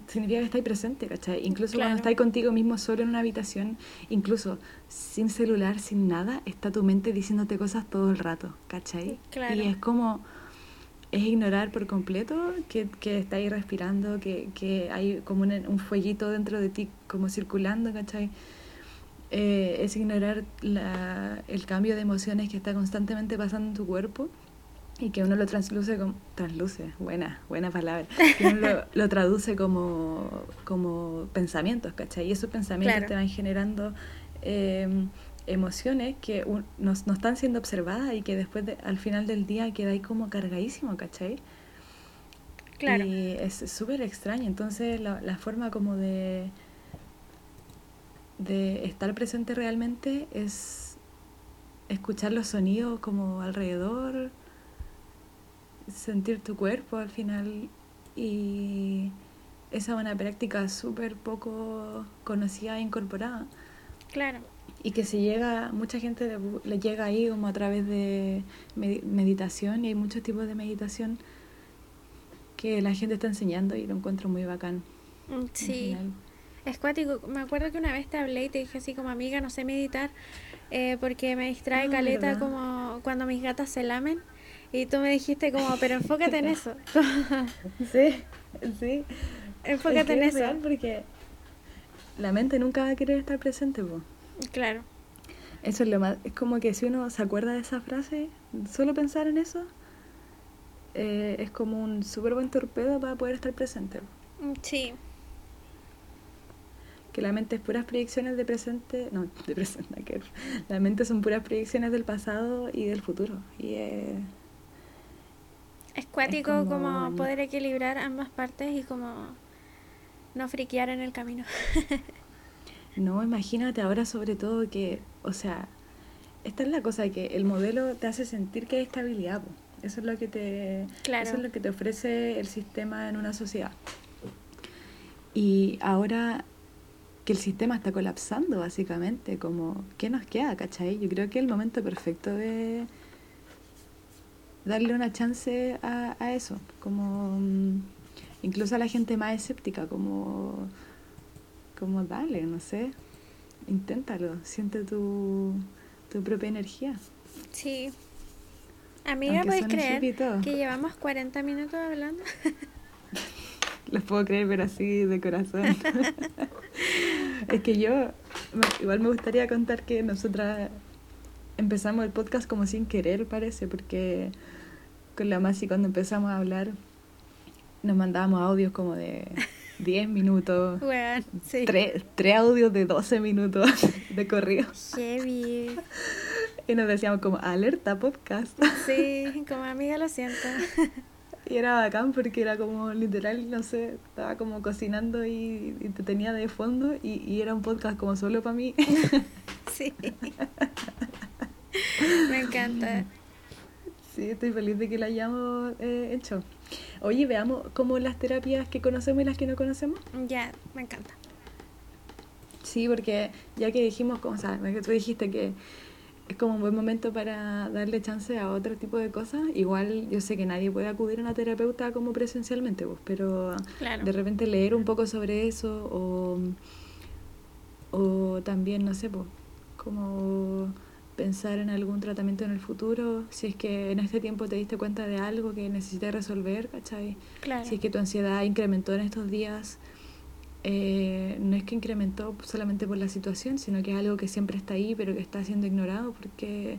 significa que estáis presente, ¿cachai? Incluso cuando estáis contigo mismo solo en una habitación, incluso sin celular, sin nada, está tu mente diciéndote cosas todo el rato, ¿cachai? Y es como, es ignorar por completo que, que estáis respirando, que, que hay como un, un, fueguito dentro de ti como circulando, ¿cachai? Eh, es ignorar la, el cambio de emociones que está constantemente pasando en tu cuerpo y que uno lo transluce como transluce buena buena palabra que uno lo, (laughs) lo, traduce como como pensamientos ¿cachai? y esos pensamientos te van generando eh, emociones que no, no, están siendo observadas y que después de, al final del día queda ahí como cargadísimo ¿cachai? Claro. y es súper extraño entonces la, la forma como de de estar presente realmente es escuchar los sonidos como alrededor sentir tu cuerpo al final y esa es una práctica súper poco conocida e incorporada. Claro. Y que se llega, mucha gente le, le llega ahí como a través de med- meditación y hay muchos tipos de meditación que la gente está enseñando y lo encuentro muy bacán. Mm, en Sí. Es cuático. Me acuerdo que una vez te hablé y te dije así como amiga, no sé meditar eh, porque me distrae Ah, caleta ¿verdad? como cuando mis gatas se lamen. Y tú me dijiste como, pero enfócate en eso. (laughs) Sí, sí. enfócate Es que en es eso. real porque la mente nunca va a querer estar presente, po. Claro. Eso es lo más. Es como que si uno se acuerda de esa frase, solo pensar en eso, eh, es como un súper buen torpedo para poder estar presente. Sí. Que la mente es puras proyecciones de presente. No, (laughs) de presente, que. La mente son puras proyecciones del pasado y del futuro. Y eh, Es cuático como- como... poder equilibrar ambas partes y como no friquear en el camino. (laughs) no, imagínate ahora sobre todo que, o sea, esta es la cosa que el modelo te hace sentir que hay estabilidad. po. Eso es lo que te, Claro. eso es lo que te ofrece el sistema en una sociedad. Y ahora que el sistema está colapsando, básicamente, como, ¿qué nos queda, cachai? Yo creo que es el momento perfecto de darle una chance a, a eso, como mm, incluso a la gente más escéptica, como, como dale, no sé, inténtalo, siente tu, tu propia energía. Sí. Amiga, ¿puedes creer que llevamos 40 minutos hablando? (laughs) Los puedo creer, pero así de corazón. (laughs) es que yo, igual me gustaría contar que nosotras empezamos el podcast como sin querer, parece, porque con la Masi cuando empezamos a hablar nos mandábamos audios como de (laughs) 10 minutos, Weón, sí. tres, tres audios de 12 minutos (laughs) de corrido. Heavy. Y nos decíamos como, alerta podcast. Sí, como amiga lo siento. Y era bacán porque era como literal, no sé, estaba como cocinando y, y te tenía de fondo y, y era un podcast como solo para mí. (laughs) Sí. Me encanta. sí, estoy feliz de que la hayamos eh, hecho. Oye, veamos como las terapias que conocemos y las que no conocemos. Ya, me encanta. Sí, porque ya que dijimos, como, o sea, tú dijiste que es como un buen momento para darle chance a otro tipo de cosas. Igual yo sé que nadie puede acudir a una terapeuta como presencialmente, pues, pero Claro. de repente leer un poco sobre eso o, o también, no sé, pues, como pensar en algún tratamiento en el futuro, si es que en este tiempo te diste cuenta de algo que necesitas resolver, ¿cachai? Claro. Si es que tu ansiedad incrementó en estos días, eh, no es que incrementó solamente por la situación, sino que es algo que siempre está ahí, pero que está siendo ignorado porque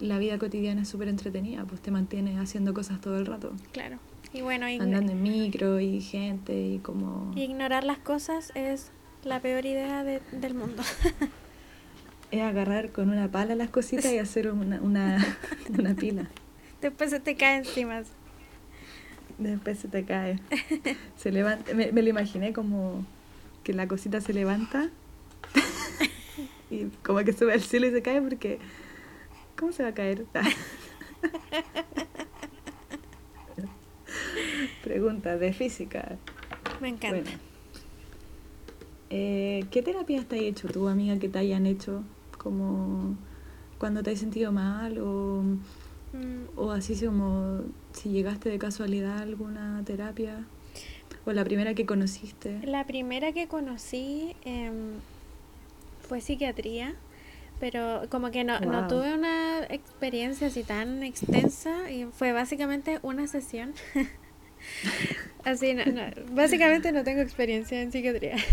la vida cotidiana es súper entretenida, pues te mantiene haciendo cosas todo el rato, Claro. Y bueno, andando en micro y gente y como... ignorar las cosas es la peor idea de- del mundo. (laughs) Es agarrar con una pala las cositas y hacer una, una, (laughs) una pila. Después se te cae encima. Después se te cae. (laughs) Se levanta. Me, me lo imaginé como que la cosita se levanta y como que sube al cielo y se cae porque. ¿Cómo se va a caer? (laughs) Pregunta de física. Me encanta. Bueno. Eh, ¿Qué terapias te has hecho tú, amiga, que te hayan hecho? Como cuando te has sentido mal o, Mm, o así como si llegaste de casualidad a alguna terapia o la primera que conociste. La primera que conocí em, fue psiquiatría, pero como que no, no tuve una experiencia así tan extensa y fue básicamente una sesión. (laughs) así, no, no, básicamente no tengo experiencia en psiquiatría. (laughs)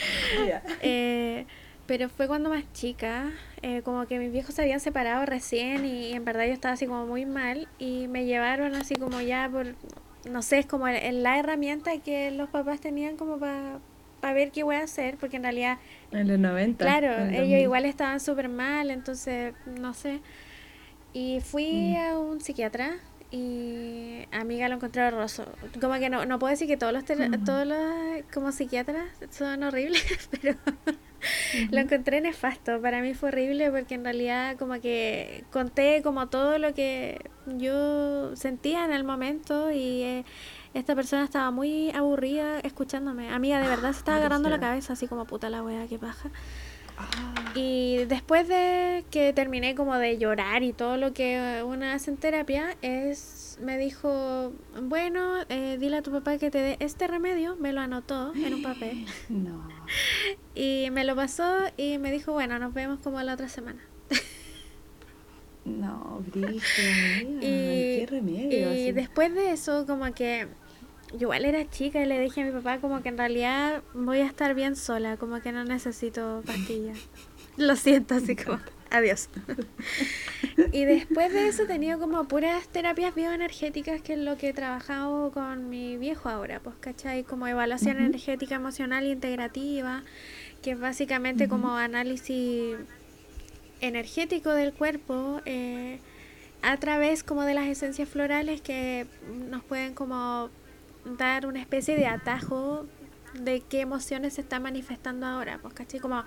(laughs) Eh, pero fue cuando más chica, eh, como que mis viejos se habían separado recién y en verdad yo estaba así como muy mal y me llevaron así como ya por, no sé, es como el- el- la herramienta que los papás tenían como para ver qué voy a hacer, porque en realidad, En los 90. claro, el ellos 2000. igual estaban súper mal, entonces, no sé. Y fui Mm. a un psiquiatra y amiga lo encontré horroroso. Como que no, no puedo decir que todos los, todos los como psiquiatras son horribles, (laughs) pero lo encontré nefasto. Para mí fue horrible porque en realidad como que conté como todo lo que yo sentía en el momento y eh, esta persona estaba muy aburrida escuchándome. Amiga, de verdad se estaba Ah, agarrando la cabeza así como puta la wea, qué paja. Ah, Y después de que terminé como de llorar y todo lo que uno hace en terapia, es me dijo, bueno, eh, dile a tu papá que te dé este remedio, me lo anotó en un papel (gasps) no. (laughs) y me lo pasó y me dijo, bueno, nos vemos como la otra semana. No, (laughs) brígido, amiga. Y, Qué remedio. y así. después de eso, como que yo igual era chica y le dije a mi papá como que en realidad voy a estar bien sola, como que no necesito pastillas. (laughs) Lo siento, así como, adiós. (laughs) y después de eso he tenido como puras terapias bioenergéticas, que es lo que he trabajado con mi viejo ahora, pues, ¿cachai? Como evaluación energética emocional e integrativa, que es básicamente como análisis energético del cuerpo eh, a través como de las esencias florales que nos pueden como dar una especie de atajo de qué emociones se están manifestando ahora, pues ¿cachai? Como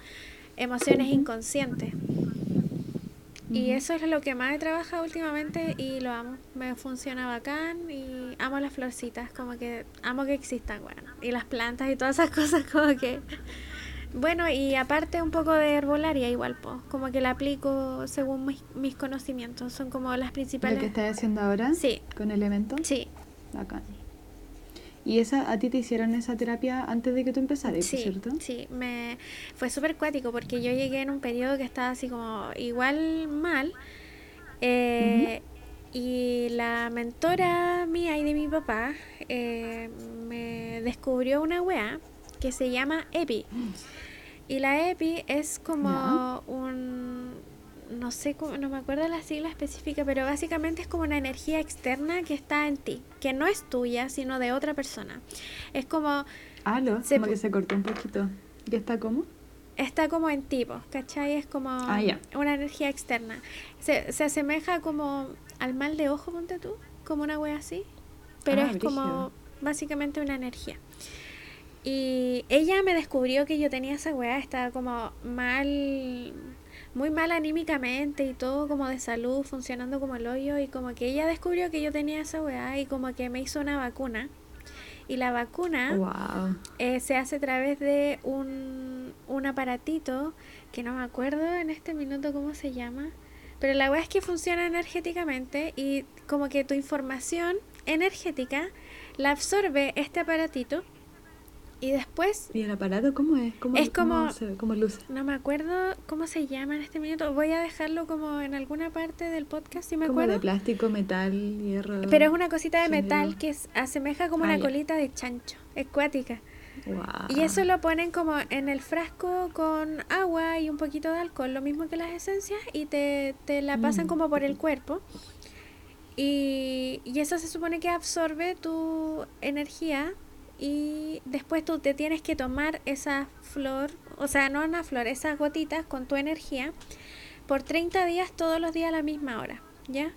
emociones inconscientes. Y eso es lo que más he trabajado últimamente y lo amo. Me funciona bacán y amo las florcitas, como que amo que existan, bueno. Y las plantas y todas esas (laughs) cosas, como que... Bueno, y aparte un poco de herbolaria igual, pues, como que la aplico según mis, mis conocimientos. Son como las ¿Lo principales... que estás haciendo ahora? Sí. ¿Con elementos? Sí, Bacán. ¿Y esa, a ti te hicieron esa terapia antes de que tú empezaras, Sí, cierto? sí, me fue súper cuático porque yo llegué en un periodo que estaba así como igual mal eh, y la mentora mía y de mi papá eh, me descubrió una wea que se llama EPI. (gasps) Y la EPI es como un no sé cómo, no me acuerdo la sigla específica, pero básicamente es como una energía externa que está en ti, que no es tuya, sino de otra persona. Es como Aló, Se como que se cortó un poquito. ¿Ya está cómo? está como en tipo, ¿cachai? Es como Ah, ya. una energía externa. Se, se asemeja como al mal de ojo, ponte tú, como una wea así, pero Ah, es como básicamente una energía. Y ella me descubrió que yo tenía esa wea, estaba como mal, muy mal anímicamente y todo como de salud, funcionando como el hoyo, y como que ella descubrió que yo tenía esa wea y como que me hizo una vacuna. Y la vacuna Wow. eh, se hace a través de un, un aparatito que no me acuerdo en este minuto cómo se llama. Pero la weá es que funciona energéticamente y como que tu información energética la absorbe este aparatito y después, ¿Y el aparato cómo es? ¿Cómo, Es cómo como- se ve? ¿Cómo luce? no me acuerdo cómo se llama en este minuto, voy a dejarlo como en alguna parte del podcast si me Como de acuerdo. plástico, metal, hierro. Pero es una cosita de metal que es- asemeja como Ah, una ya. colita de chancho, es cuática. Wow. Y eso lo ponen como en el frasco con agua y un poquito de alcohol, lo mismo que las esencias, y te, te la pasan Mm. como por el cuerpo. Y, y eso se supone que absorbe tu energía y después tú te tienes que tomar esa flor, o sea, no una flor, esas gotitas con tu energía por 30 días todos los días a la misma hora, ¿ya?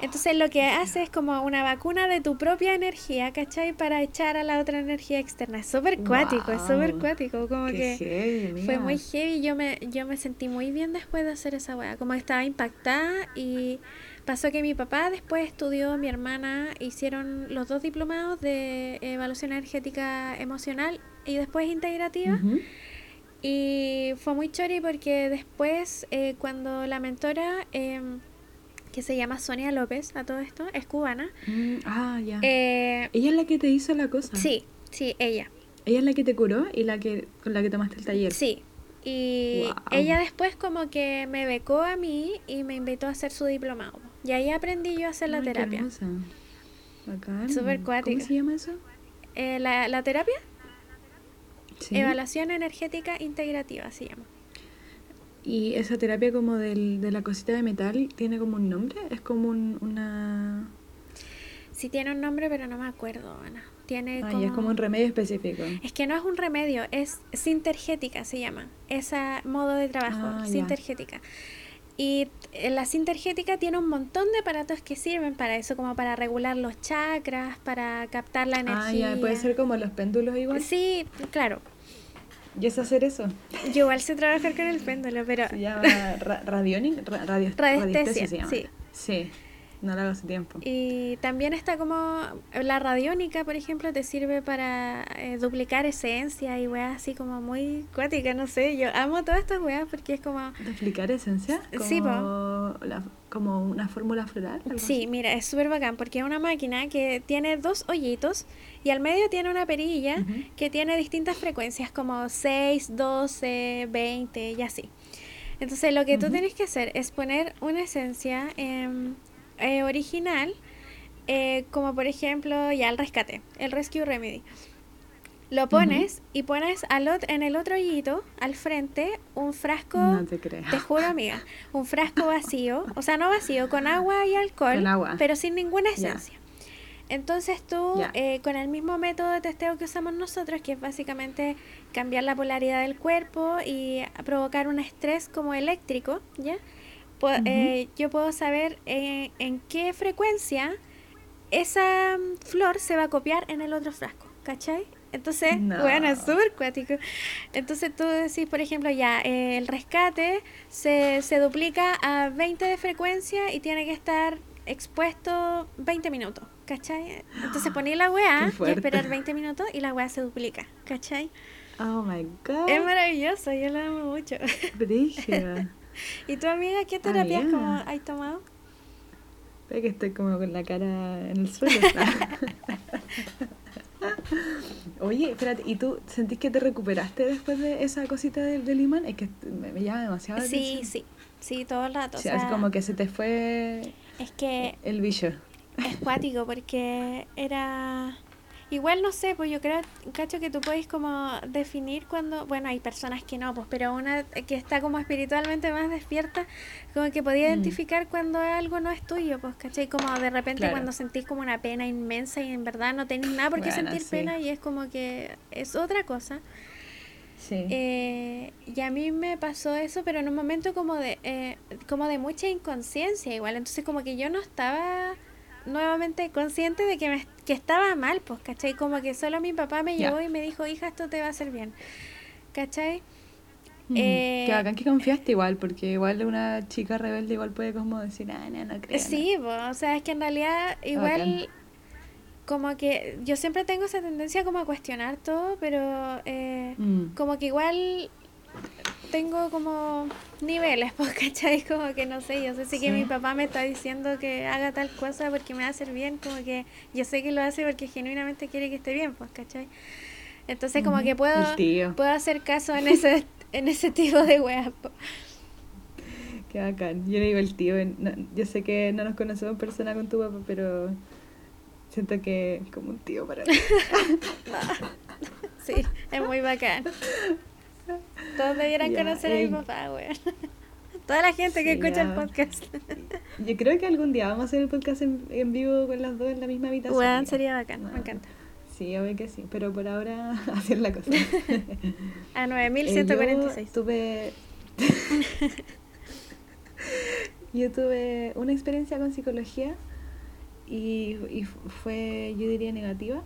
Entonces lo que hace es como una vacuna de tu propia energía, ¿cachai? Para echar a la otra energía externa. Es súper cuático, es súper cuático. Como que heavy, fue muy heavy. Yo me, yo me sentí muy bien después de hacer esa weá. Como que estaba impactada y pasó que mi papá después estudió, mi hermana, hicieron los dos diplomados de evaluación energética emocional y después integrativa. Y fue muy chori porque después, eh, cuando la mentora, em, que se llama Sonia López, a todo esto, es cubana. Mm, ah, ya. eh, Ella es la que te hizo la cosa. sí, sí, ella. Ella es la que te curó y la que con la que tomaste el taller. Sí. Y ella después como que me becó a mí y me invitó a hacer su diplomado. Y ahí aprendí yo a hacer la Ay, terapia. Súper cuática. ¿Cómo se llama eso? Eh, la, la terapia, Sí. evaluación energética integrativa se llama. Y esa terapia como del, de la cosita de metal tiene como un nombre, es como un, una... Sí tiene un nombre, pero no me acuerdo, Ana. Tiene como... es como un remedio específico. Es que no es un remedio, es sintergética se llama, ese modo de trabajo, Ah, ya. Y eh, la sintergética tiene un montón de aparatos que sirven para eso, como para regular los chakras, para captar la energía. Ah, ya, puede ser como los péndulos igual. Sí, claro. ¿Y es hacer eso? Yo igual sé trabajar con el péndulo, pero Se llama ra radionic, ra- radio- Radiestesia, se llama. sí. Sí. No lo hago hace tiempo. Y también está como la radiónica, por ejemplo, te sirve para eh, duplicar esencia y weas así como muy cuática, no sé. Yo amo todas estas weas porque es como. ¿Duplicar esencia? Sí. Como, la- como una fórmula floral. Sí, así. mira, es súper bacán porque es una máquina que tiene dos hoyitos y al medio tiene una perilla Ujú. que tiene distintas frecuencias como 6, 12, 20 y así. Entonces lo que tú Ujú. tienes que hacer es poner una esencia em, eh, original, eh, como por ejemplo ya el rescate, el Rescue Remedy. Lo pones y pones al en el otro hoyito, al frente, un frasco, No te creo. te juro amiga, un frasco vacío, o sea, no vacío, con agua y alcohol, Con agua. pero sin ninguna esencia. Entonces tú, Ya. eh, con el mismo método de testeo que usamos nosotros, que es básicamente cambiar la polaridad del cuerpo y provocar un estrés como eléctrico, ¿ya? Po- Ujú. eh, yo puedo saber eh, en qué frecuencia esa mm, flor se va a copiar en el otro frasco, ¿cachai? Entonces, No. bueno, es súper cuático. Entonces tú decís, por ejemplo, ya, eh, el rescate se, se duplica a 20 de frecuencia y tiene que estar expuesto 20 minutos, ¿cachai? Entonces poní la weá (gasps) y esperar 20 minutos y la weá se duplica, ¿cachai? Oh my god. Es maravilloso, yo lo amo mucho. (laughs) Brígida. (laughs) ¿Y tu amiga qué terapias ya. como has tomado? Ve que estoy como con la cara en el suelo. (laughs) Oye, espérate, ¿y tú sentís que te recuperaste después de esa cosita del, del imán? Es que me, me llama demasiado Sí, atención. sí, sí, todo el rato. O o sea, es como que se te fue es que el bicho. es cuático porque era igual no sé pues yo creo cacho que tú puedes como definir cuando bueno hay personas que no pues pero una que está como espiritualmente más despierta como que podía Mm. identificar cuando algo no es tuyo pues cachai como de repente Claro. cuando sentís como una pena inmensa y en verdad no tenés nada por qué Bueno, sentir sí. pena y es como que es otra cosa Sí. eh, y a mí me pasó eso, pero en un momento como de, eh, como de mucha inconsciencia igual. Entonces como que yo no estaba nuevamente consciente de que, me, que estaba mal, pues, ¿cachai? Como que solo mi papá me llevó y me dijo, hija, esto te va a hacer bien. ¿Cachai? Mm, eh, que bacán que confiaste igual, porque igual una chica rebelde igual puede como decir, ah, no, no creo. no". Sí, pues, o sea, es que en realidad igual Bacán. como que yo siempre tengo esa tendencia como a cuestionar todo, pero eh, Mm. como que igual tengo como niveles, (laughs) pues, ¿cachai? Como que no sé, yo sé si que mi papá me está diciendo que haga tal cosa porque me va a hacer bien, como que yo sé que lo hace porque genuinamente quiere que esté bien, pues, ¿cachai? Entonces como que puedo, puedo hacer caso en ese, (laughs) en ese tipo de weas. Qué bacán. Yo le digo el tío. no- yo sé que no nos conocemos en persona con tu papá, pero siento que es como un tío para mí. (laughs) Sí, es muy bacán. Todos debieran Ya, conocer a mi ey. papá, weón. (laughs) Toda la gente que Sí, escucha el podcast. Yo creo que algún día vamos a hacer el podcast en, en vivo con las dos en la misma habitación. Amiga. sería bacán, me encanta. Sí, obvio que sí, pero por ahora (laughs) hacer la cosa. (laughs) A Eh, 9146. Yo tuve. yo tuve una experiencia con psicología y, y fu- fue, yo diría, negativa,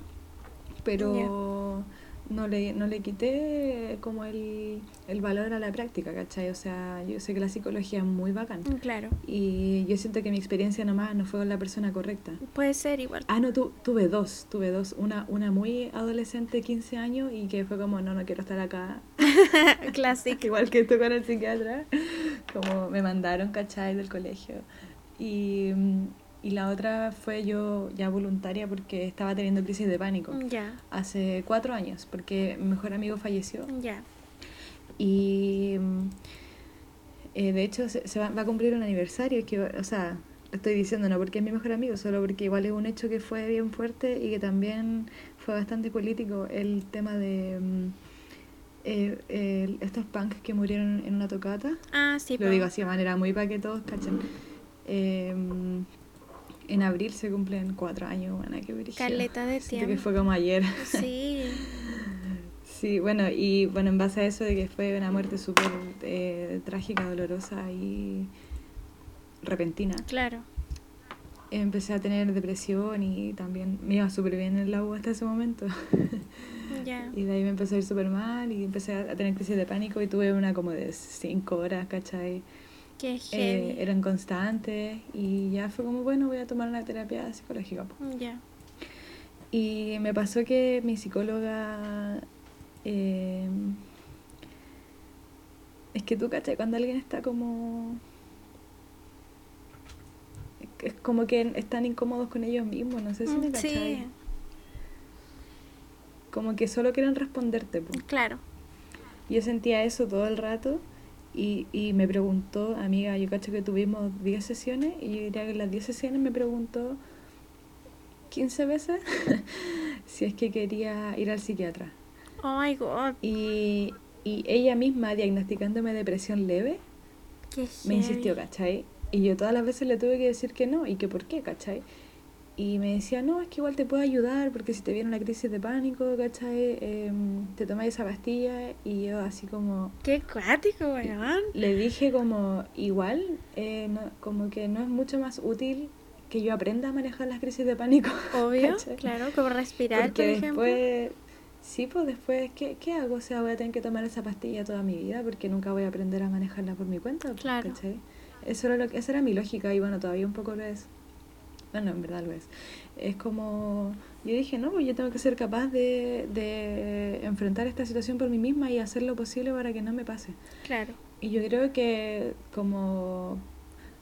pero no le, no le quité como el, el valor a la práctica, ¿cachai? O sea, yo sé que la psicología es muy bacán. Mm, Claro, Y yo siento que mi experiencia nomás no fue con la persona correcta. puede ser igual. Ah, no, tu- tuve dos, tuve dos. Una, una muy adolescente, 15 años, y que fue como, no, no quiero estar acá. (laughs) Clásico. Igual que tú con el psiquiatra. Como me mandaron, ¿cachai? Del colegio. Y, mm, y la otra fue yo ya voluntaria porque estaba teniendo crisis de pánico. Ya, Hace cuatro años, porque mi mejor amigo falleció. ya. Y mm, eh, de hecho se, se va, va a cumplir un aniversario, que, o sea, estoy diciendo no porque es mi mejor amigo, solo porque igual es un hecho que fue bien fuerte y que también fue bastante político el tema de mm, eh, estos punks que murieron en una tocata. Ah, sí, Lo po. digo así de manera muy para que todos cachen. Eh, en abril se cumplen cuatro años, bueno, qué brígido. Caleta de Siento que tiempo. fue como ayer. Sí, (laughs) Sí, bueno, y bueno, en base a eso de que fue una muerte súper eh, trágica, dolorosa y repentina, claro. empecé a tener depresión y también me iba súper bien en la U hasta ese momento. Ya. (laughs) y de ahí me empezó a ir súper mal y empecé a a tener crisis de pánico y tuve una como de cinco horas, ¿cachai? Que eh, eran constantes y ya fue como, bueno, voy a tomar una terapia psicológica. Ya. Y me pasó que mi psicóloga... Eh, es que tú, ¿cachai? Cuando alguien está como... Es como que están incómodos con ellos mismos, no sé si me mm, cachai. Sí. Como que solo quieren responderte. pues Claro. Yo sentía eso todo el rato y, y me preguntó, amiga, yo cacho que tuvimos 10 sesiones y yo diría que en las 10 sesiones me preguntó 15 veces (laughs) si es que quería ir al psiquiatra. Oh my god. Y, y ella misma diagnosticándome depresión leve, me insistió, ¿cachai? Y yo todas las veces le tuve que decir que no y que por qué, ¿cachai? Y me decía, no, es que igual te puedo ayudar porque si te viene una crisis de pánico, ¿cachai? Em, te tomas esa pastilla y yo así como... ¡Qué cuático, weón! Le dije como, igual, eh, como que no es mucho más útil que yo aprenda a manejar las crisis de pánico. (laughs) Obvio, claro, como respirar, porque después, sí, pues después, ¿qué, ¿qué hago? O sea, voy a tener que tomar esa pastilla toda mi vida porque nunca voy a aprender a manejarla por mi cuenta, claro. ¿cachai? Eso era lo, esa era mi lógica y bueno, todavía un poco lo es. Bueno, en verdad lo es. Es como, yo dije, no, pues yo tengo que ser capaz de, de enfrentar esta situación por mí misma y hacer lo posible para que no me pase. Claro. Y yo creo que como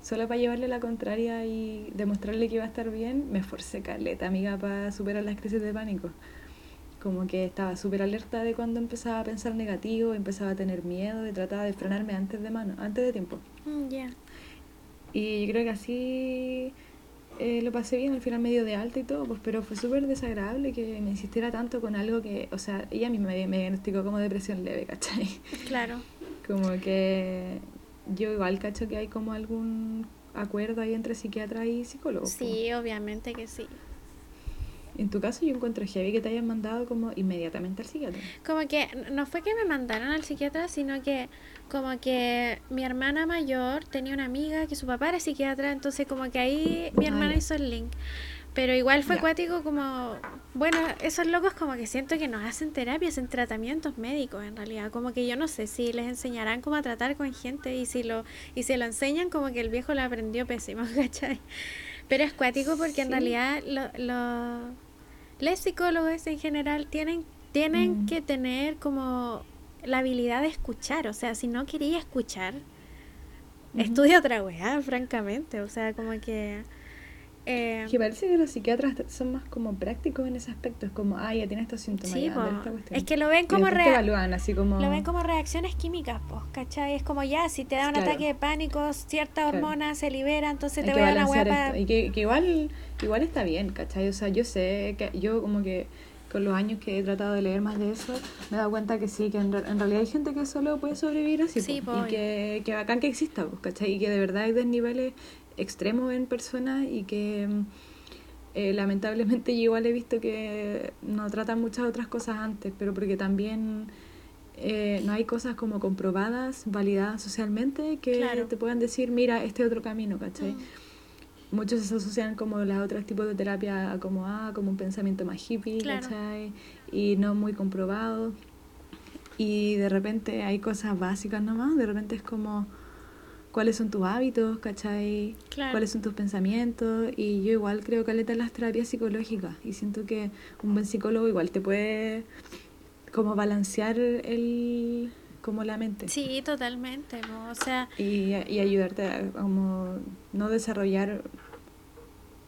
solo para llevarle la contraria y demostrarle que iba a estar bien, me esforcé caleta, amiga, para superar las crisis de pánico. Como que estaba súper alerta de cuando empezaba a pensar negativo, empezaba a tener miedo y trataba de frenarme antes de mano, antes de tiempo. Mm, ya. Y yo creo que así eh, lo pasé bien, al final medio de alta y todo, pues, pero fue súper desagradable que me insistiera tanto con algo que, o sea, ella misma me, me diagnosticó como depresión leve, ¿cachai? (laughs) Claro. Como que yo igual cacho que hay como algún acuerdo ahí entre psiquiatra y psicólogo. Sí, obviamente que sí. En tu caso yo encuentro heavy que te hayan mandado como inmediatamente al psiquiatra. Como que no fue que me mandaron al psiquiatra, sino que como que mi hermana mayor tenía una amiga que su papá era psiquiatra, entonces como que ahí mi ah, hermana hizo el link. Pero igual fue acuático como, bueno, esos locos como que siento que nos hacen terapias en tratamientos médicos en realidad, como que yo no sé si les enseñarán cómo a tratar con gente y si lo y si lo enseñan como que el viejo lo aprendió pésimo, (laughs) ¿cachai? Pero es cuático porque en realidad lo, lo, los psicólogos en general tienen, tienen mm. que tener como la habilidad de escuchar, o sea, si no quería escuchar, estudia otra weá, (laughs) francamente, o sea, como que eh, que parece que los psiquiatras son más como prácticos en ese aspecto. Es como, ah, ya tiene estos síntomas. Sí, es que lo ven como, así como lo ven como reacciones químicas, pues, ¿cachai? Es como ya, si te da un ataque de pánico, cierta hormona se libera, entonces te voy a dar la hueá Y que, que, igual, igual está bien, ¿cachai? O sea, yo sé que yo como que con los años que he tratado de leer más de eso, me he dado cuenta que sí, que en, realidad hay gente que solo puede sobrevivir así. Sí, y que, que bacán que exista, pues, ¿cachai? Y que de verdad hay desniveles extremo en personas y que eh, lamentablemente yo igual he visto que no tratan muchas otras cosas antes, pero porque también eh, no hay cosas como comprobadas, validadas socialmente, que te puedan decir, mira, este otro camino, ¿cachai? Mm. Muchos se asocian como los otros tipos de terapia como, ah, como un pensamiento más hippie, ¿cachai? Y no muy comprobado. Y de repente hay cosas básicas nomás, de repente es como cuáles son tus hábitos, ¿cachai? Cuáles son tus pensamientos. Y yo igual creo que en las terapias psicológicas. Y siento que un buen psicólogo igual te puede como balancear el como la mente. Sí, totalmente, o sea... Y, y ayudarte a como no desarrollar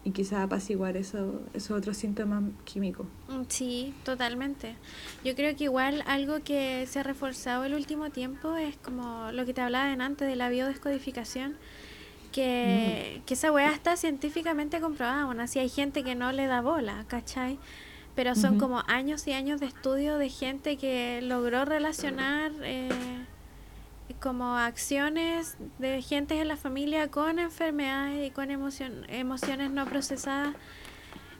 y quizá apaciguar eso, esos otros síntomas químicos. Mm, sí, totalmente. Yo creo que igual algo que se ha reforzado el último tiempo es como lo que te hablaba antes de la biodescodificación, que, mm. que esa weá está científicamente comprobada. Bueno, así hay gente que no le da bola, ¿cachai? Pero son como años y años de estudio de gente que logró relacionar... Eh, como acciones de gente en la familia con enfermedades y con emociones no procesadas.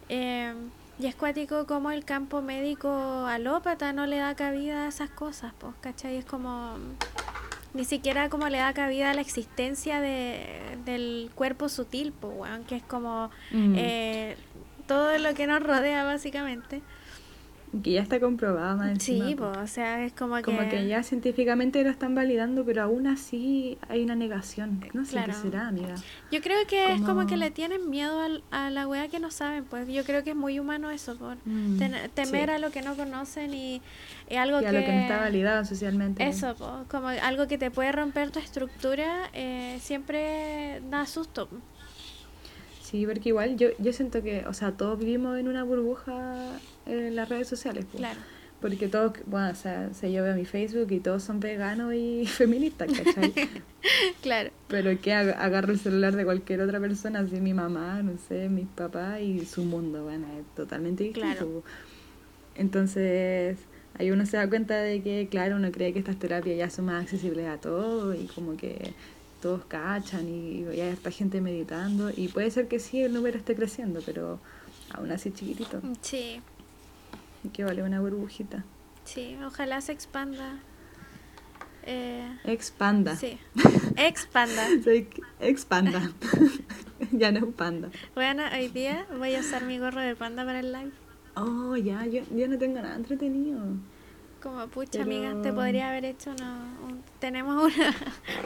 Eh, y es cuático como el campo médico alópata no le da cabida a esas cosas, pues, ¿cachai? Es como ni siquiera como le da cabida a la existencia de, del cuerpo sutil, pues, que es como mm. eh, todo lo que nos rodea básicamente. Que ya está comprobado más encima, Sí, pues, o sea, es como que... Como que ya científicamente lo están validando, pero aún así hay una negación. No sé Claro. qué será, amiga. Yo creo que es como que le tienen miedo al- a, la wea que no saben, pues yo creo que es muy humano eso, por Mm, ten- temer sí. a lo que no conocen y, y algo Y que... a lo que no está validado socialmente. Eso, po, como algo que te puede romper tu estructura, eh, siempre da susto. Sí, porque igual yo, yo siento que, o sea, todos vivimos en una burbuja en las redes sociales. Claro. Porque todos, bueno, o sea, o sea, yo veo mi Facebook y todos son veganos y (laughs) feministas, ¿cachai? (laughs) Claro. Pero que ag- agarro el celular de cualquier otra persona, así mi mamá, no sé, mis papás y su mundo, bueno, es totalmente distinto. Claro. Entonces, ahí uno se da cuenta de que, claro, uno cree que estas terapias ya son más accesibles a todos y como que todos cachan y ya está gente meditando y puede ser que sí el número esté creciendo, pero aún así chiquitito, Sí, que vale una burbujita. sí, ojalá se expanda. Eh, Expanda. sí, (laughs) expanda. Expanda. (laughs) ya no es un panda. Bueno, hoy día voy a usar mi gorro de panda para el live. Oh, ya, yo, yo no tengo nada entretenido. Como pucha Pero- amiga, te podría haber hecho uno, un- tenemos (laughs) una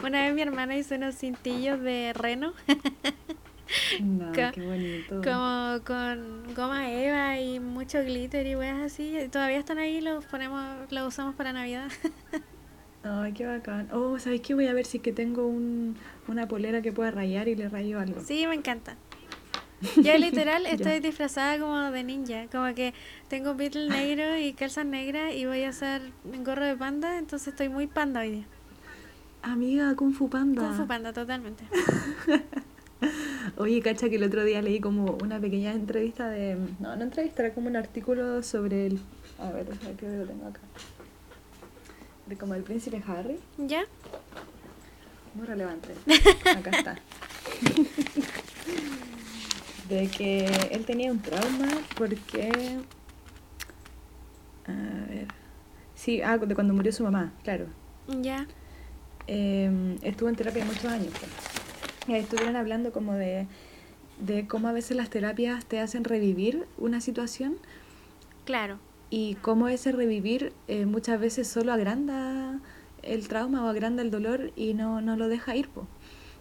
una vez mi hermana hizo unos cintillos de reno (laughs) No, qué bonito. como con goma eva y mucho glitter y weas así todavía están ahí los ponemos los usamos para navidad (laughs) Ay, qué bacán. Oh, ¿sabes qué? Voy a ver si es que tengo un, una polera que pueda rayar y le rayo algo. sí me encanta yo (laughs) literal Ya. estoy disfrazada como de ninja como que tengo un beetle negro y calzas negras y voy a un gorro de panda entonces estoy muy panda hoy día Amiga, Kung Fu Panda. Kung Fu panda totalmente (laughs) Oye, cacha que el otro día leí como una pequeña entrevista de... No, no entrevista, era como un artículo sobre el... A ver, que lo tengo acá. De como el príncipe Harry. ya Muy relevante. (laughs) Acá está. De que él tenía un trauma porque... A ver... Sí, ah, de cuando murió su mamá, claro. ya Eh, estuvo en terapia muchos años. pues. Y ahí estuvieron hablando como de, de cómo a veces las terapias te hacen revivir una situación claro y cómo ese revivir eh, muchas veces solo agranda el trauma o agranda el dolor y no, no lo deja ir. po.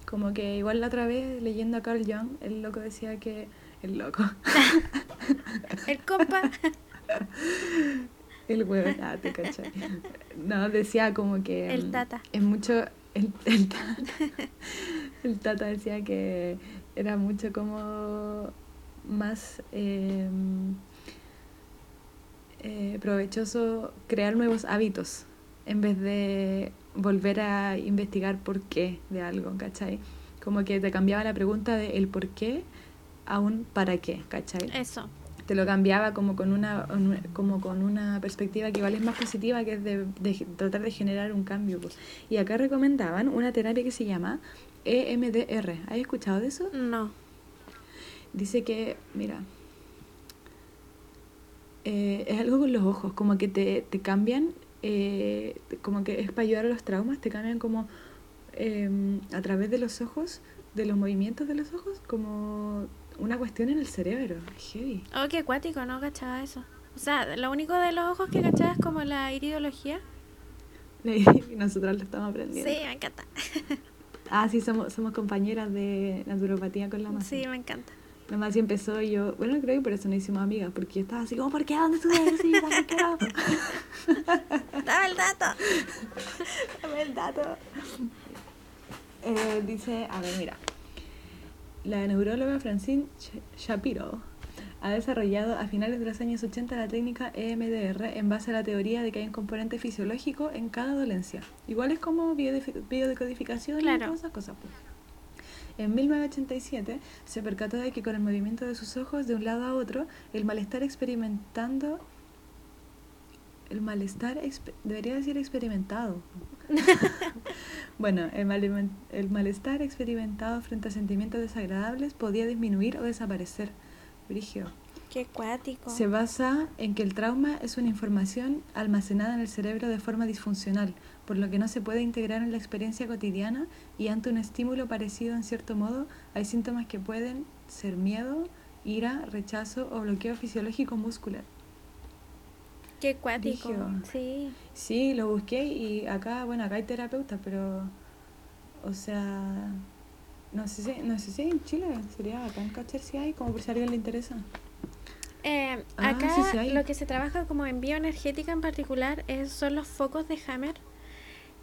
Como que igual la otra vez leyendo a Carl Jung, el loco decía que... El loco. (laughs) el compa El huevo, ah, te cachai. No, decía como que... El mm, tata. Es mucho... El, el tata. El tata decía que era mucho como más eh, eh, provechoso crear nuevos hábitos en vez de volver a investigar por qué de algo, ¿cachai? Como que te cambiaba la pregunta de el por qué a un para qué, ¿cachai? eso te lo cambiaba como con una un- como con una perspectiva que igual es más positiva que es de, de tratar de generar un cambio pues. y acá recomendaban una terapia que se llama EMDR ¿has escuchado de eso? no dice que mira eh, es algo con los ojos como que te, te cambian eh, como que es para ayudar a los traumas te cambian como em, a través de los ojos de los movimientos de los ojos como una cuestión en el cerebro heavy Oh, qué acuático, no cachaba eso. O sea, lo único de los ojos que cachaba es como la iridología. (laughs) Nosotros lo estamos Sí, aprendiendo. me encanta. (laughs) Ah, sí, somos, somos compañeras de naturopatía con la Masi. Sí, me encanta. La Masi empezó y yo, bueno, creo que por eso nos hicimos amigas, porque yo estaba así como, ¿por qué? ¿Dónde? Y yo también quiero. Dame el dato. (laughs) (laughs) Dame el dato. Eh, dice, a ver, mira. La neuróloga Francine Sh- Shapiro ha desarrollado a finales de los años 80 la técnica EMDR en base a la teoría de que hay un componente fisiológico en cada dolencia. Igual es como biodecodificación y Claro. todas esas cosas. pues. En 1987 se percató de que con el movimiento de sus ojos de un lado a otro, el malestar experimentando... El malestar, debería decir experimentado. (laughs) Bueno, el, mal- el malestar experimentado frente a sentimientos desagradables podía disminuir o desaparecer. Brigio. Qué acuático. Se basa en que el trauma es una información almacenada en el cerebro de forma disfuncional, por lo que no se puede integrar en la experiencia cotidiana y ante un estímulo parecido en cierto modo hay síntomas que pueden ser miedo, ira, rechazo o bloqueo fisiológico muscular. Qué cuático. Sí. Sí, lo busqué y acá, bueno, acá hay terapeutas, pero, o sea, no sé si, no sé si en Chile sería bacán cachar si hay, como por si a alguien le interesa. Eh, Ah, acá sí, sí hay. lo que se trabaja como en bioenergética en particular es, son los focos de Hammer.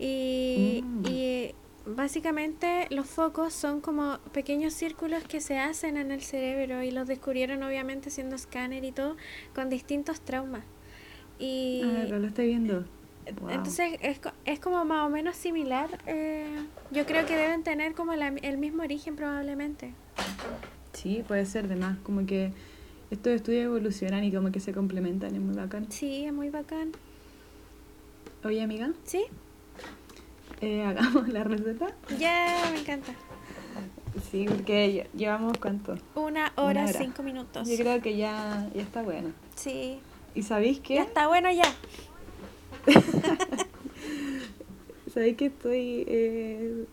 Y, Mm. y básicamente los focos son como pequeños círculos que se hacen en el cerebro y los descubrieron obviamente siendo escáner y todo con distintos traumas. Y Ah, lo estoy viendo. Wow. entonces es, co- es como más o menos similar. eh, yo creo que deben tener como la- el mismo origen probablemente. Sí, puede ser de más, como que estos estudios evolucionan y como que se complementan, es muy bacán. Sí, es muy bacán. Oye, amiga, ¿Sí? Eh, (laughs) hagamos la receta. Ya, me encanta. Sí, porque lle- llevamos cuánto. Una hora, hora. cinco minutos. Yo creo que ya, ya está bueno. Sí. ¿Y sabéis qué? Ya está bueno ya. (laughs) ¿Sabéis que estoy, eh,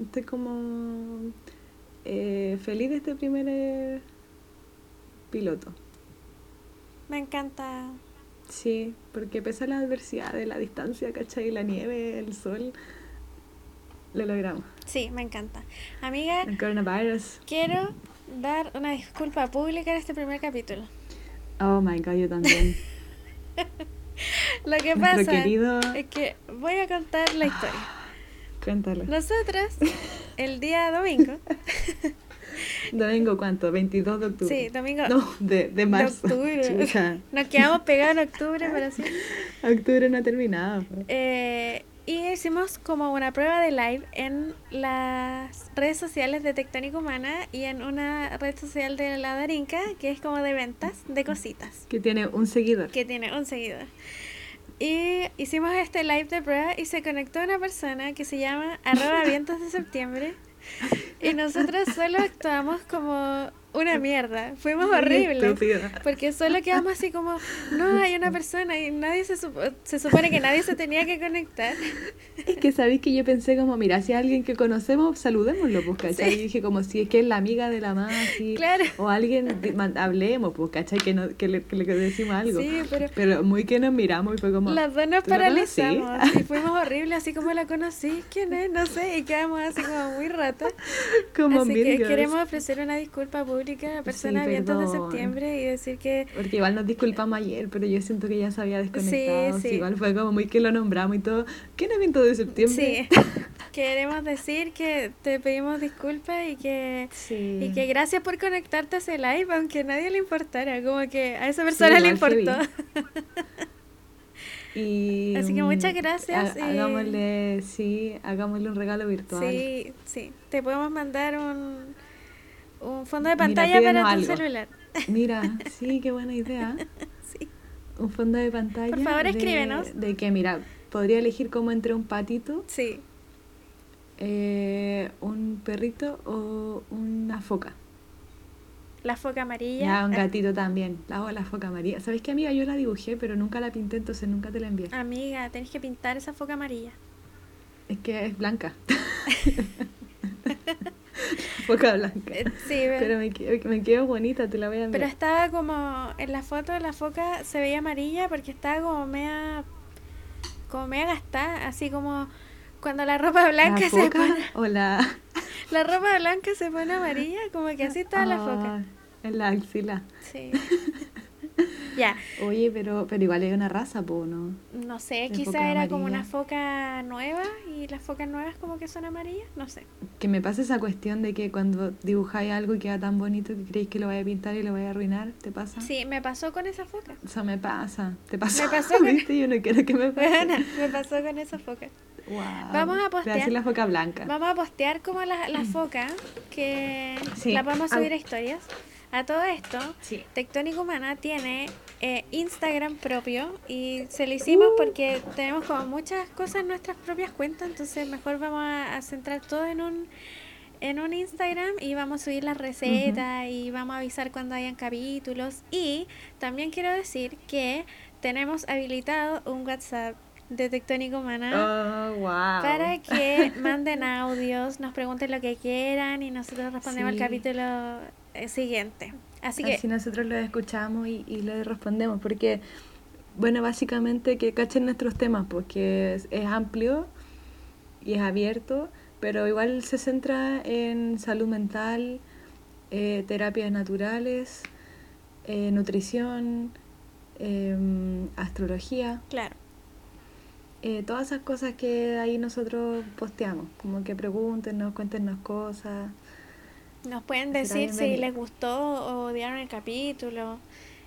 estoy como eh, feliz de este primer eh, piloto? Me encanta. Sí, porque pese a la adversidad de la distancia, ¿cachai? La nieve, el sol, lo logramos. Sí, me encanta. Amiga, El coronavirus. quiero dar una disculpa pública en este primer capítulo. Oh my god, yo también. (laughs) Lo que Nuestro pasa querido. es que voy a contar la historia. (gasps) Cuéntalo. Nosotras, el día domingo, (laughs) Domingo, ¿cuánto? 22 de octubre. sí, domingo No, de, de marzo. de octubre, Chucha. (laughs) nos quedamos pegados en octubre, pero sí. (laughs) Octubre no ha terminado. pues. Eh, y hicimos como una prueba de live en las redes sociales de Tectónica Humana y en una red social de la Darinka, que es como de ventas de cositas, Que tiene un seguidor. que tiene un seguidor. Y hicimos este live de prueba y se conectó una persona que se llama arroba (laughs) vientos de septiembre. Y nosotros solo actuamos como una mierda. Fuimos horribles. Porque solo quedamos así como, no, hay una persona y nadie se, supo- se supone que nadie se tenía que conectar. Es que sabéis que yo pensé como, mira, si es alguien que conocemos, saludémoslo, pues, ¿cachai? Sí. Y dije como, si es que es la amiga de la más, Claro. o alguien, hablemos, pues, ¿cachai? Que, no, que, le, que le decimos algo. Sí, pero Pero muy que nos miramos y fue como... las dos nos paralizamos (laughs) y fuimos horribles, así como la conocí, ¿quién es? No sé, y quedamos así como muy ratas. como así que Girls. queremos ofrecer una disculpa pública a la persona Sí, de septiembre y decir que Porque igual nos disculpamos ayer, pero yo siento que ya se había desconectado. Sí, sí. Igual fue como muy que lo nombramos y todo. ¿Qué es viento de septiembre? sí, (laughs) queremos decir que te pedimos disculpas y que Sí. Y que gracias por conectarte a ese live, aunque a nadie le importara, como que a esa persona le importó. (laughs) Y, Así que mm, muchas gracias ha- y- Hagámosle, sí, hagámosle un regalo virtual. Sí, sí. Te podemos mandar un, un fondo de Mira, pantalla para tu algo. celular. Mira, (laughs) sí, qué buena idea. (laughs) Sí. Un fondo de pantalla. Por favor, de- escríbenos. De, que, mira, podría elegir como entre un patito, Sí. eh, un perrito o una foca. La foca amarilla. Ya, un Ah, gatito también. La hago la foca María. ¿Sabes qué, amiga? Yo la dibujé, pero nunca la pinté, entonces nunca te la envié. Amiga, tenés que pintar esa foca amarilla. Es que es blanca. (laughs) (laughs) foca blanca. Eh, sí, ve- Pero me, quedó- me quedó bonita, te la voy a enviar. pero estaba como en la foto la foca se veía amarilla porque estaba como media como media gastada, así como cuando la ropa blanca ¿La se pone o la...? (laughs) la ropa blanca se pone amarilla, como que así estaba la foca. Ah, En la axila. Sí. (laughs) (laughs) ya, Oye, pero, pero igual es una raza, po, ¿no? no sé, La quizá foca era como amarilla. una foca nueva y las focas nuevas como que son amarillas, no sé. Que me pasa esa cuestión de que cuando dibujáis algo y queda tan bonito que creéis que lo vaya a pintar y lo vaya a arruinar, ¿te pasa? Sí, me pasó con esa foca. Eso me pasa. ¿Te pasó? Me pasó con- (laughs) ¿Viste? Yo no quiero que me pase. (laughs) Bueno, me pasó con esa foca. Guau. Vamos a postear. la foca blanca. Vamos a postear como la, la foca, que Sí. la vamos a subir a historias. A todo esto, Sí. Tectónica Humana tiene eh, Instagram propio y se lo hicimos Uh. porque tenemos como muchas cosas en nuestras propias cuentas, entonces mejor vamos a, a centrar todo en un en un Instagram y vamos a subir las recetas y vamos a avisar cuando hayan capítulos y también quiero decir que tenemos habilitado un WhatsApp de Tectónica Humana Oh, wow. para (laughs) que manden audios, nos pregunten lo que quieran y nosotros respondemos Sí. al capítulo siguiente. Así que Así nosotros lo escuchamos y, y le respondemos, porque bueno, básicamente que cachen nuestros temas, porque es, es amplio y es abierto, pero igual se centra en salud mental, eh, terapias naturales, eh, nutrición, em, astrología. Claro. Eh, todas esas cosas que ahí nosotros posteamos, como que pregúntenos, cuéntenos cosas. Nos pueden decir si les gustó o odiaron el capítulo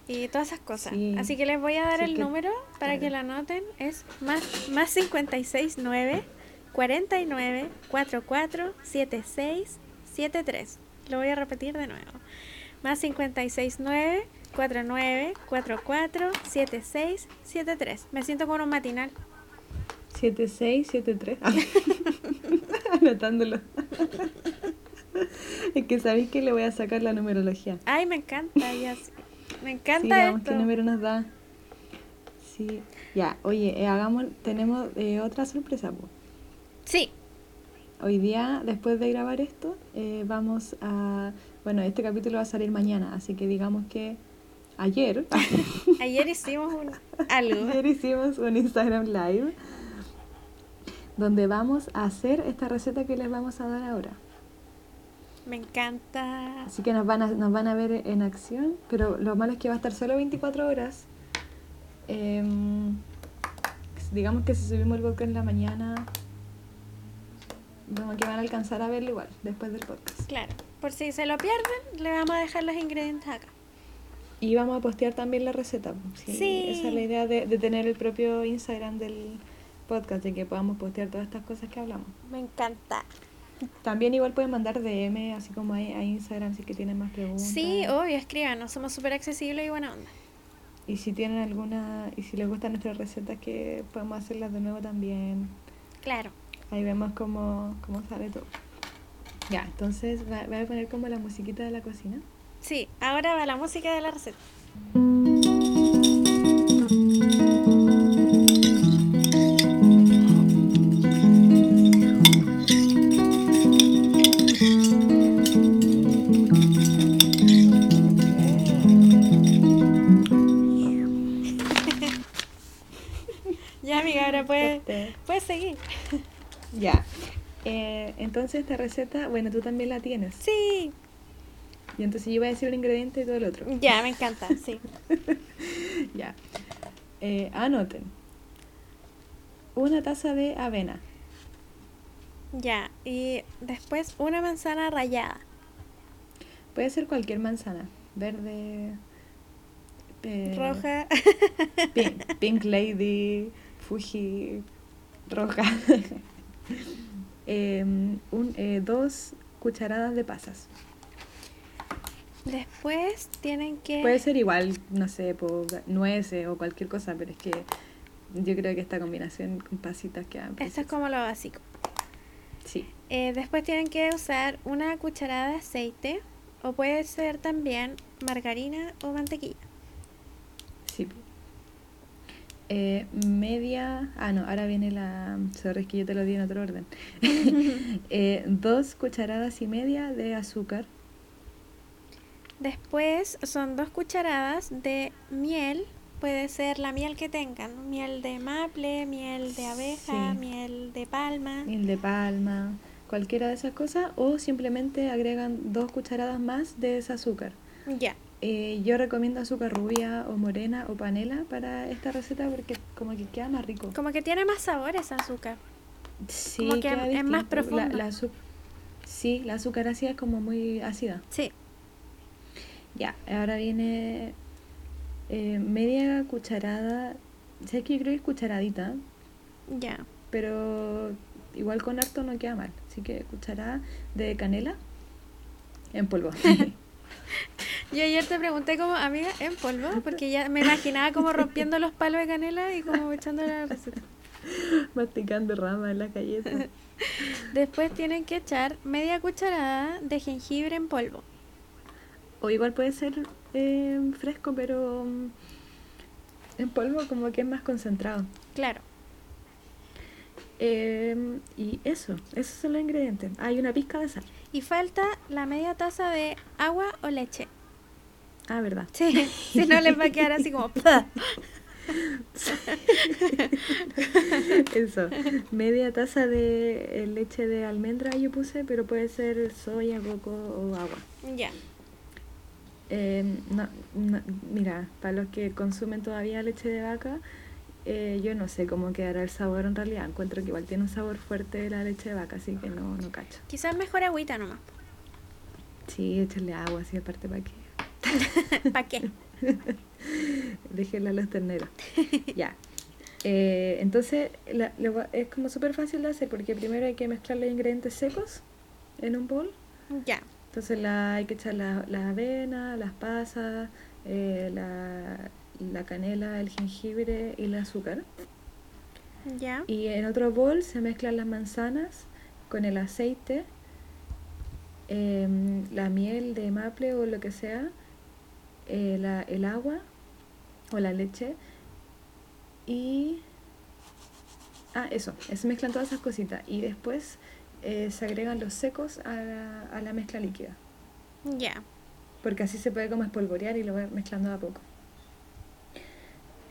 y todas esas cosas. Sí. Así que les voy a dar Sí el que- número para claro. que lo anoten. Es más, más 569 49 44 76 73. Lo voy a repetir de nuevo. Más 569 49 44 76 73. Me siento como un matinal. 7673. (laughs) Anotándolo. (laughs) (laughs) es que sabéis que le voy a sacar la numerología. Ay, me encanta. ya. Me Sí, encanta veamos esto. qué número nos da. Sí. Ya, oye, eh, hagamos, tenemos eh, otra sorpresa. po. Sí, Hoy día, después de grabar esto, eh, vamos a... Bueno, este capítulo va a salir mañana, así que digamos que ayer, (laughs) ayer hicimos un (laughs) algo. ayer hicimos un Instagram Live donde vamos a hacer esta receta que les vamos a dar ahora. Me encanta. Así que nos van a, nos van a ver en acción, pero lo malo es que va a estar solo 24 horas. Em, digamos que si subimos el podcast en la mañana, como que van a alcanzar a verlo igual después del podcast. Claro, por si se lo pierden, le vamos a dejar los ingredientes acá. Y vamos a postear también la receta. Sí, Sí. Esa es la idea de, de tener el propio Instagram del podcast, de que podamos postear todas estas cosas que hablamos. Me encanta. También igual pueden mandar DM, así como a, a Instagram, si que tienen más preguntas. Sí, obvio, escríbanos, somos súper accesibles y buena onda. Y si tienen alguna, y si les gustan nuestras recetas, que podemos hacerlas de nuevo también. Claro. Ahí vemos cómo, cómo sale todo. Ya, entonces va, voy a poner como la musiquita de la cocina. Sí, ahora va la música de la receta. Seguir. (laughs) Ya. Eh, entonces esta receta, bueno, tú también la tienes. Sí, Y entonces yo voy a decir un ingrediente y todo el otro. ya, me encanta, sí. (laughs) Ya. Eh, anoten. Una taza de avena. Ya, y después una manzana rallada. Puede ser cualquier manzana. Verde. eh, Roja. Pink, (laughs) Pink Lady, Fuji, roja. (laughs) Em, un, eh, dos cucharadas de pasas. Después tienen que... Puede ser igual, no sé, nueces o cualquier cosa, pero es que yo creo que esta combinación con pasitas queda Esto es como lo básico. Sí, Eh, después tienen que usar una cucharada de aceite o puede ser también margarina o mantequilla. Eh, media. Ah, no, ahora viene la. Sorry, es que yo te lo di en otro orden. (laughs) Eh, dos cucharadas y media de azúcar. Después son dos cucharadas de miel. Puede ser la miel que tengan. Miel de maple, miel de abeja, Sí. miel de palma. miel de palma, cualquiera de esas cosas, o simplemente agregan dos cucharadas más de ese azúcar. Ya. Eh, yo recomiendo azúcar rubia o morena o panela para esta receta porque como que queda más rico. Como que tiene más sabor ese azúcar. Sí, como que queda es más. La- profundo. la sí, la azúcar ácida es como muy ácida. Sí. Ya, ahora viene eh, media cucharada, sé que yo creo que es cucharadita, Ya. pero igual con harto no queda mal. Así que cucharada de canela en polvo. (laughs) (laughs) Yo ayer te pregunté como amiga en polvo, porque ya me imaginaba como rompiendo los palos de canela y como echando la receta. Masticando ramas en la galleta. Después tienen que echar media cucharada de jengibre en polvo. O igual puede ser eh, fresco, pero mm, en polvo como que es más concentrado. Claro. Eh, y eso, esos son los ingredientes. Hay una pizca de sal. Y falta la media taza de agua o leche. Ah, verdad. Sí, si no les va a quedar así como... Eso, media taza de eh, leche de almendra yo puse, pero puede ser soya, coco o agua. Ya. Eh, no, no, mira, para los que consumen todavía leche de vaca, eh, yo no sé cómo quedará el sabor en realidad. Encuentro que igual tiene un sabor fuerte la leche de vaca, así que no, no cacho. Quizás mejor agüita nomás. Sí, échale agua así aparte para que (laughs) ¿Para qué? (laughs) Déjenla a los terneros. ya. Eh, entonces, la- es como súper fácil de hacer porque primero hay que mezclar los ingredientes secos en un bol. Ya. Entonces la, hay que echar la, la avena, las pasas, eh, la, la canela, el jengibre y el azúcar. Ya. Y en otro bol se mezclan las manzanas con el aceite, em, la miel de maple o lo que sea, eh, la- el agua o la leche y... Ah, eso, se mezclan todas esas cositas y después eh, se agregan los secos a la, a la mezcla líquida, Ya. porque así se puede como espolvorear y lo va mezclando de a poco.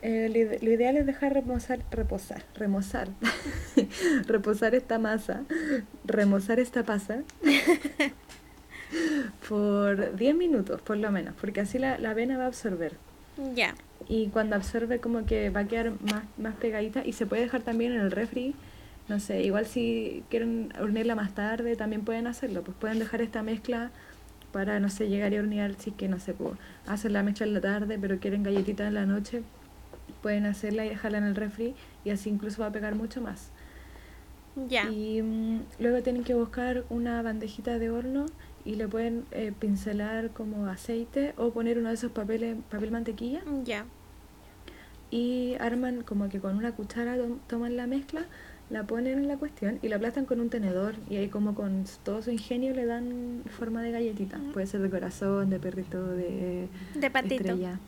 Eh, lo ideal es dejar reposar, reposar, remozar, (laughs) reposar esta masa, remozar esta pasa (laughs) por 10 minutos por lo menos, porque así la, la avena va a absorber. Ya. Y cuando absorbe como que va a quedar más, más pegadita y se puede dejar también en el refri. No sé, igual si quieren hornearla más tarde también pueden hacerlo. Pues pueden dejar esta mezcla para, no sé, llegar y hornear si que, no sé, pues, hacen la mezcla en la tarde pero quieren galletitas en la noche. Pueden hacerla y dejarla en el refri y así incluso va a pegar mucho más. Ya. Y mm, luego tienen que buscar una bandejita de horno y le pueden eh, pincelar como aceite o poner uno de esos papeles, papel mantequilla Ya. y arman como que con una cuchara tom- toman la mezcla, la ponen en la cuestión y la aplastan con un tenedor y ahí como con todo su ingenio le dan forma de galletita. Puede ser de corazón, de perrito, de De patito. estrella,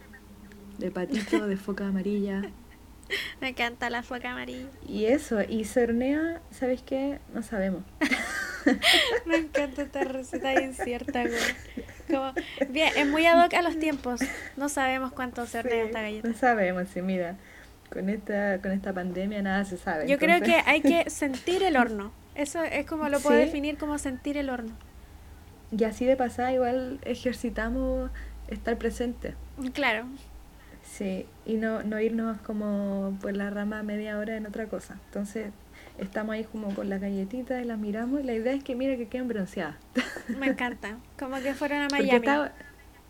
de patito, de foca amarilla. (laughs) Me encanta la foca amarilla. Y eso, y se hornea, ¿sabes qué? No sabemos. (laughs) (laughs) Me encanta esta receta incierta, güey. Como, bien, es muy ad hoc a los tiempos. No sabemos cuánto se hornea Sí, esta galleta. No sabemos, sí, mira. Con esta, con esta pandemia nada se sabe. Yo creo que hay que (laughs) sentir el horno. Eso es como lo puedo Sí. definir como sentir el horno. Y así de pasada igual ejercitamos estar presente. Claro. Sí, y no, no irnos como por la rama media hora en otra cosa. Entonces, estamos ahí como con las galletitas y las miramos y la idea es que mira que queden bronceadas. Me encanta. Como que fueron a Miami.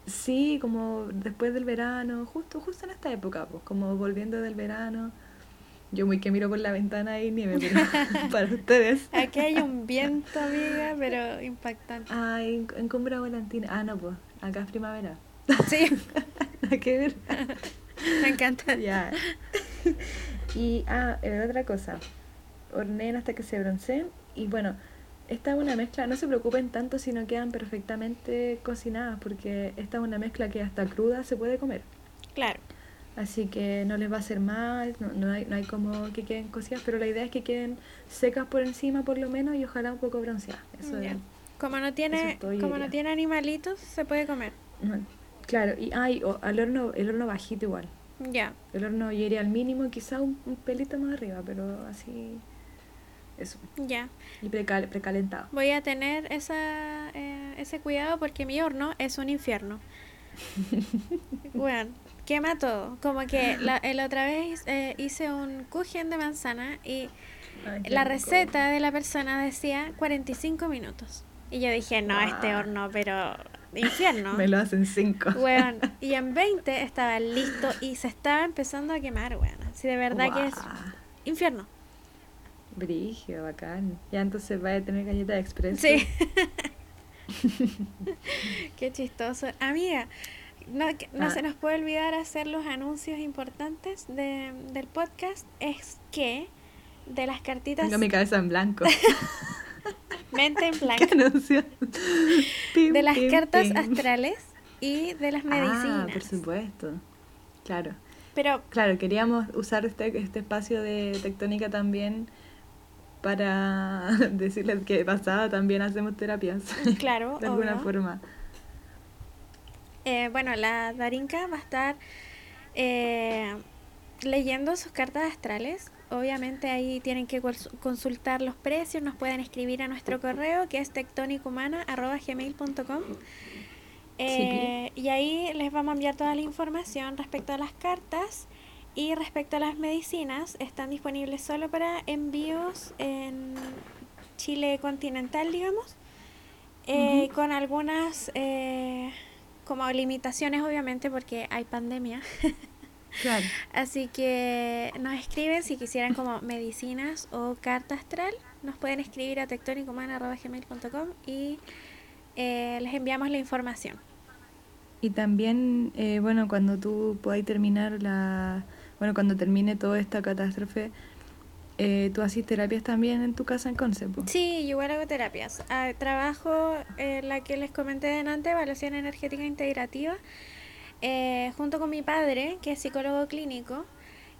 sí, como después del verano, justo justo en esta época, pues como volviendo del verano. Yo muy que miro por la ventana y nieve, pero (laughs) para ustedes. Aquí hay un viento, amiga, pero impactante. Ah, en, en Cumbra Volantina. Ah, no, pues, acá es primavera. Sí, (laughs) que ver. (laughs) me encanta. Ya. Y, ah, eh, otra cosa. Horneen hasta que se bronceen. Y bueno, esta es una mezcla, no se preocupen tanto si no quedan perfectamente cocinadas, porque esta es una mezcla que hasta cruda se puede comer. Claro. Así que no les va a hacer mal, no, no hay, no hay como que queden cocidas, pero la idea es que queden secas por encima por lo menos y ojalá un poco bronceadas. Eso Ya. es- Como no tiene, es como no tiene animalitos, se puede comer. no, Claro, y ay, o al horno, el horno bajito igual. Ya. El horno yo iría al mínimo, quizá un, un pelito más arriba, pero así. Eso. Ya. Y precal- precalentado. Voy a tener esa, eh, ese cuidado porque mi horno es un infierno. (laughs) Bueno, quema todo. Como que la, la otra vez eh, hice un kuchen de manzana y Ay, la rico. receta de la persona decía 45 minutos. Y yo dije, no, este Ah. horno, pero infierno. (laughs) Me lo hacen cinco. Weón, (laughs) y en 20 estaba listo y se estaba empezando a quemar, weón. Si de verdad que es infierno. Brigio, bacán. Ya entonces vaya a tener galleta express. Sí. (laughs) Qué chistoso. Amiga, no, no Ah. se nos puede olvidar hacer los anuncios importantes de, del podcast. Es que de las cartitas Tengo mi cabeza en blanco. (laughs) mente en (laughs) ¿Qué blanco, anuncio? Pim, de las pim, cartas pim. astrales y de las Ah, medicinas. por supuesto. Claro. Pero Claro, queríamos usar este, este espacio de tectónica también para (laughs) decirles que pasada también hacemos terapias. claro, (laughs) de alguna obvio. forma. Eh, bueno, la Darinka va a estar eh, leyendo sus cartas astrales. Obviamente ahí tienen que consultar los precios, nos pueden escribir a nuestro correo que es tectonicumana.gmail.com eh, y ahí les vamos a enviar toda la información respecto a las cartas y respecto a las medicinas. Están disponibles solo para envíos en Chile continental, digamos, eh, con algunas eh, como limitaciones obviamente porque hay pandemia. (laughs) Claro. Así que nos escriben si quisieran como medicinas o carta astral. Nos pueden escribir a tectonicomana.gmail.com y eh, les enviamos la información. Y también, eh, bueno, cuando tú podáis terminar la... Bueno, cuando termine toda esta catástrofe, eh, ¿tú haces terapias también en tu casa en Concepo? Sí, yo igual hago terapias. Ah, trabajo en la que les comenté delante, evaluación energética integrativa eh, junto con mi padre, que es psicólogo clínico,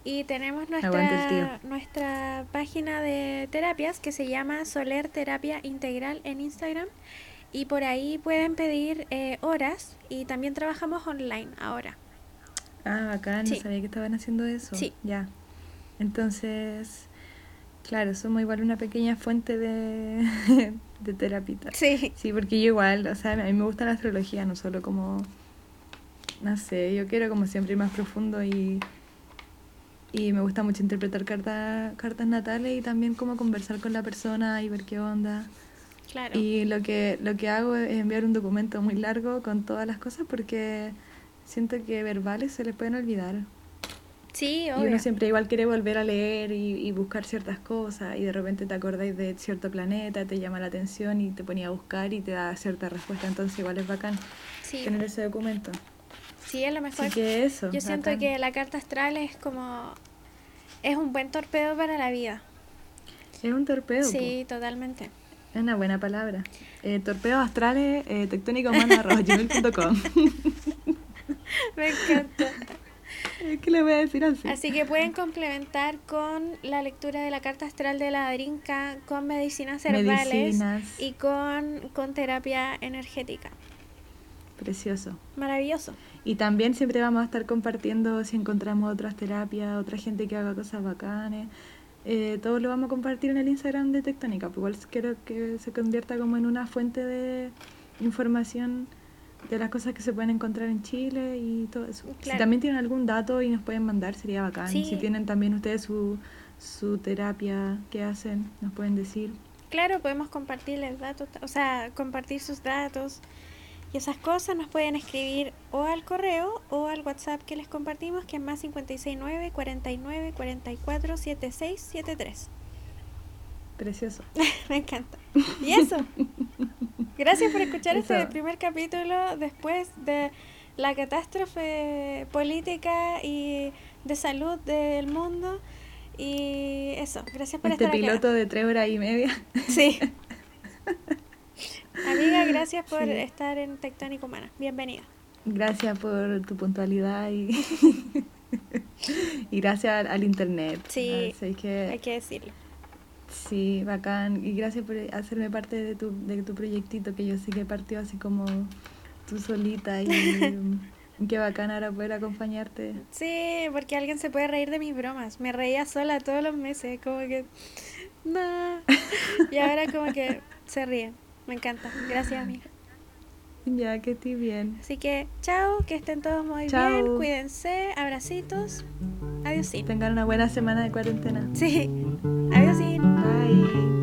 y tenemos nuestra, nuestra página de terapias que se llama Soler Terapia Integral en Instagram. Y por ahí pueden pedir eh, horas y también trabajamos online ahora. Ah, bacán, no sabía que estaban haciendo eso. Sí. Ya. Entonces, claro, somos igual una pequeña fuente de, (laughs) de terapita. Sí. Sí, porque yo igual, o sea, a mí me gusta la astrología, no solo como no sé, yo quiero como siempre ir más profundo y, y me gusta mucho interpretar cartas cartas natales y también como conversar con la persona y ver qué onda. Claro. Y lo que, lo que hago es enviar un documento muy largo con todas las cosas porque siento que verbales se les pueden olvidar. Sí, obvio. Y uno siempre igual quiere volver a leer y, y, buscar ciertas cosas y de repente te acordáis de cierto planeta, te llama la atención y te ponía a buscar y te da cierta respuesta. Entonces igual es bacán tener ese documento. Sí, es lo mejor. que eso, Yo siento que la carta astral es como... Es un buen torpedo para la vida. Es un torpedo. Sí, totalmente. Es una buena palabra. Eh, torpedos astrales, eh, (laughs) (laughs) Me encanta. ¿Qué le voy a decir así? Así que pueden complementar con la lectura de la carta astral de la Drinka, con medicinas herbales y con, con terapia energética. Precioso. Maravilloso. Y también siempre vamos a estar compartiendo si encontramos otras terapias, otra gente que haga cosas bacanes. Eh, todo lo vamos a compartir en el Instagram de Tectónica. Pues igual quiero que se convierta como en una fuente de información de las cosas que se pueden encontrar en Chile y todo eso. Si también tienen algún dato y nos pueden mandar, sería bacán. Si tienen también ustedes su, su terapia que hacen, nos pueden decir. Claro, podemos compartirles datos, o sea, compartir sus datos y esas cosas nos pueden escribir o al correo o al WhatsApp que les compartimos, que es más 569 49 44 76 73. Precioso. (laughs) Me encanta. Y eso. (laughs) Gracias por escuchar este primer capítulo después de la catástrofe política y de salud del mundo. Y eso, gracias por este estar piloto de tres horas y media. Sí. (laughs) Amiga, gracias por estar en Tectónico Humana. Bienvenida. Gracias por tu puntualidad y, (laughs) (laughs) y gracias al, internet. Sí, hay que decirlo. Sí, bacán. Y gracias por hacerme parte de tu, de tu proyectito que yo sé que partió así como tú solita y (laughs) qué bacán ahora poder acompañarte. Sí, porque alguien se puede reír de mis bromas. Me reía sola todos los meses, como que... No. Y ahora como que se ríen. Me encanta. Gracias, amiga. Ya, que estoy bien. Así que, chao, que estén todos muy bien. Cuídense, abracitos. Adiós. Tengan una buena semana de cuarentena. Sí. Adiós. Bye.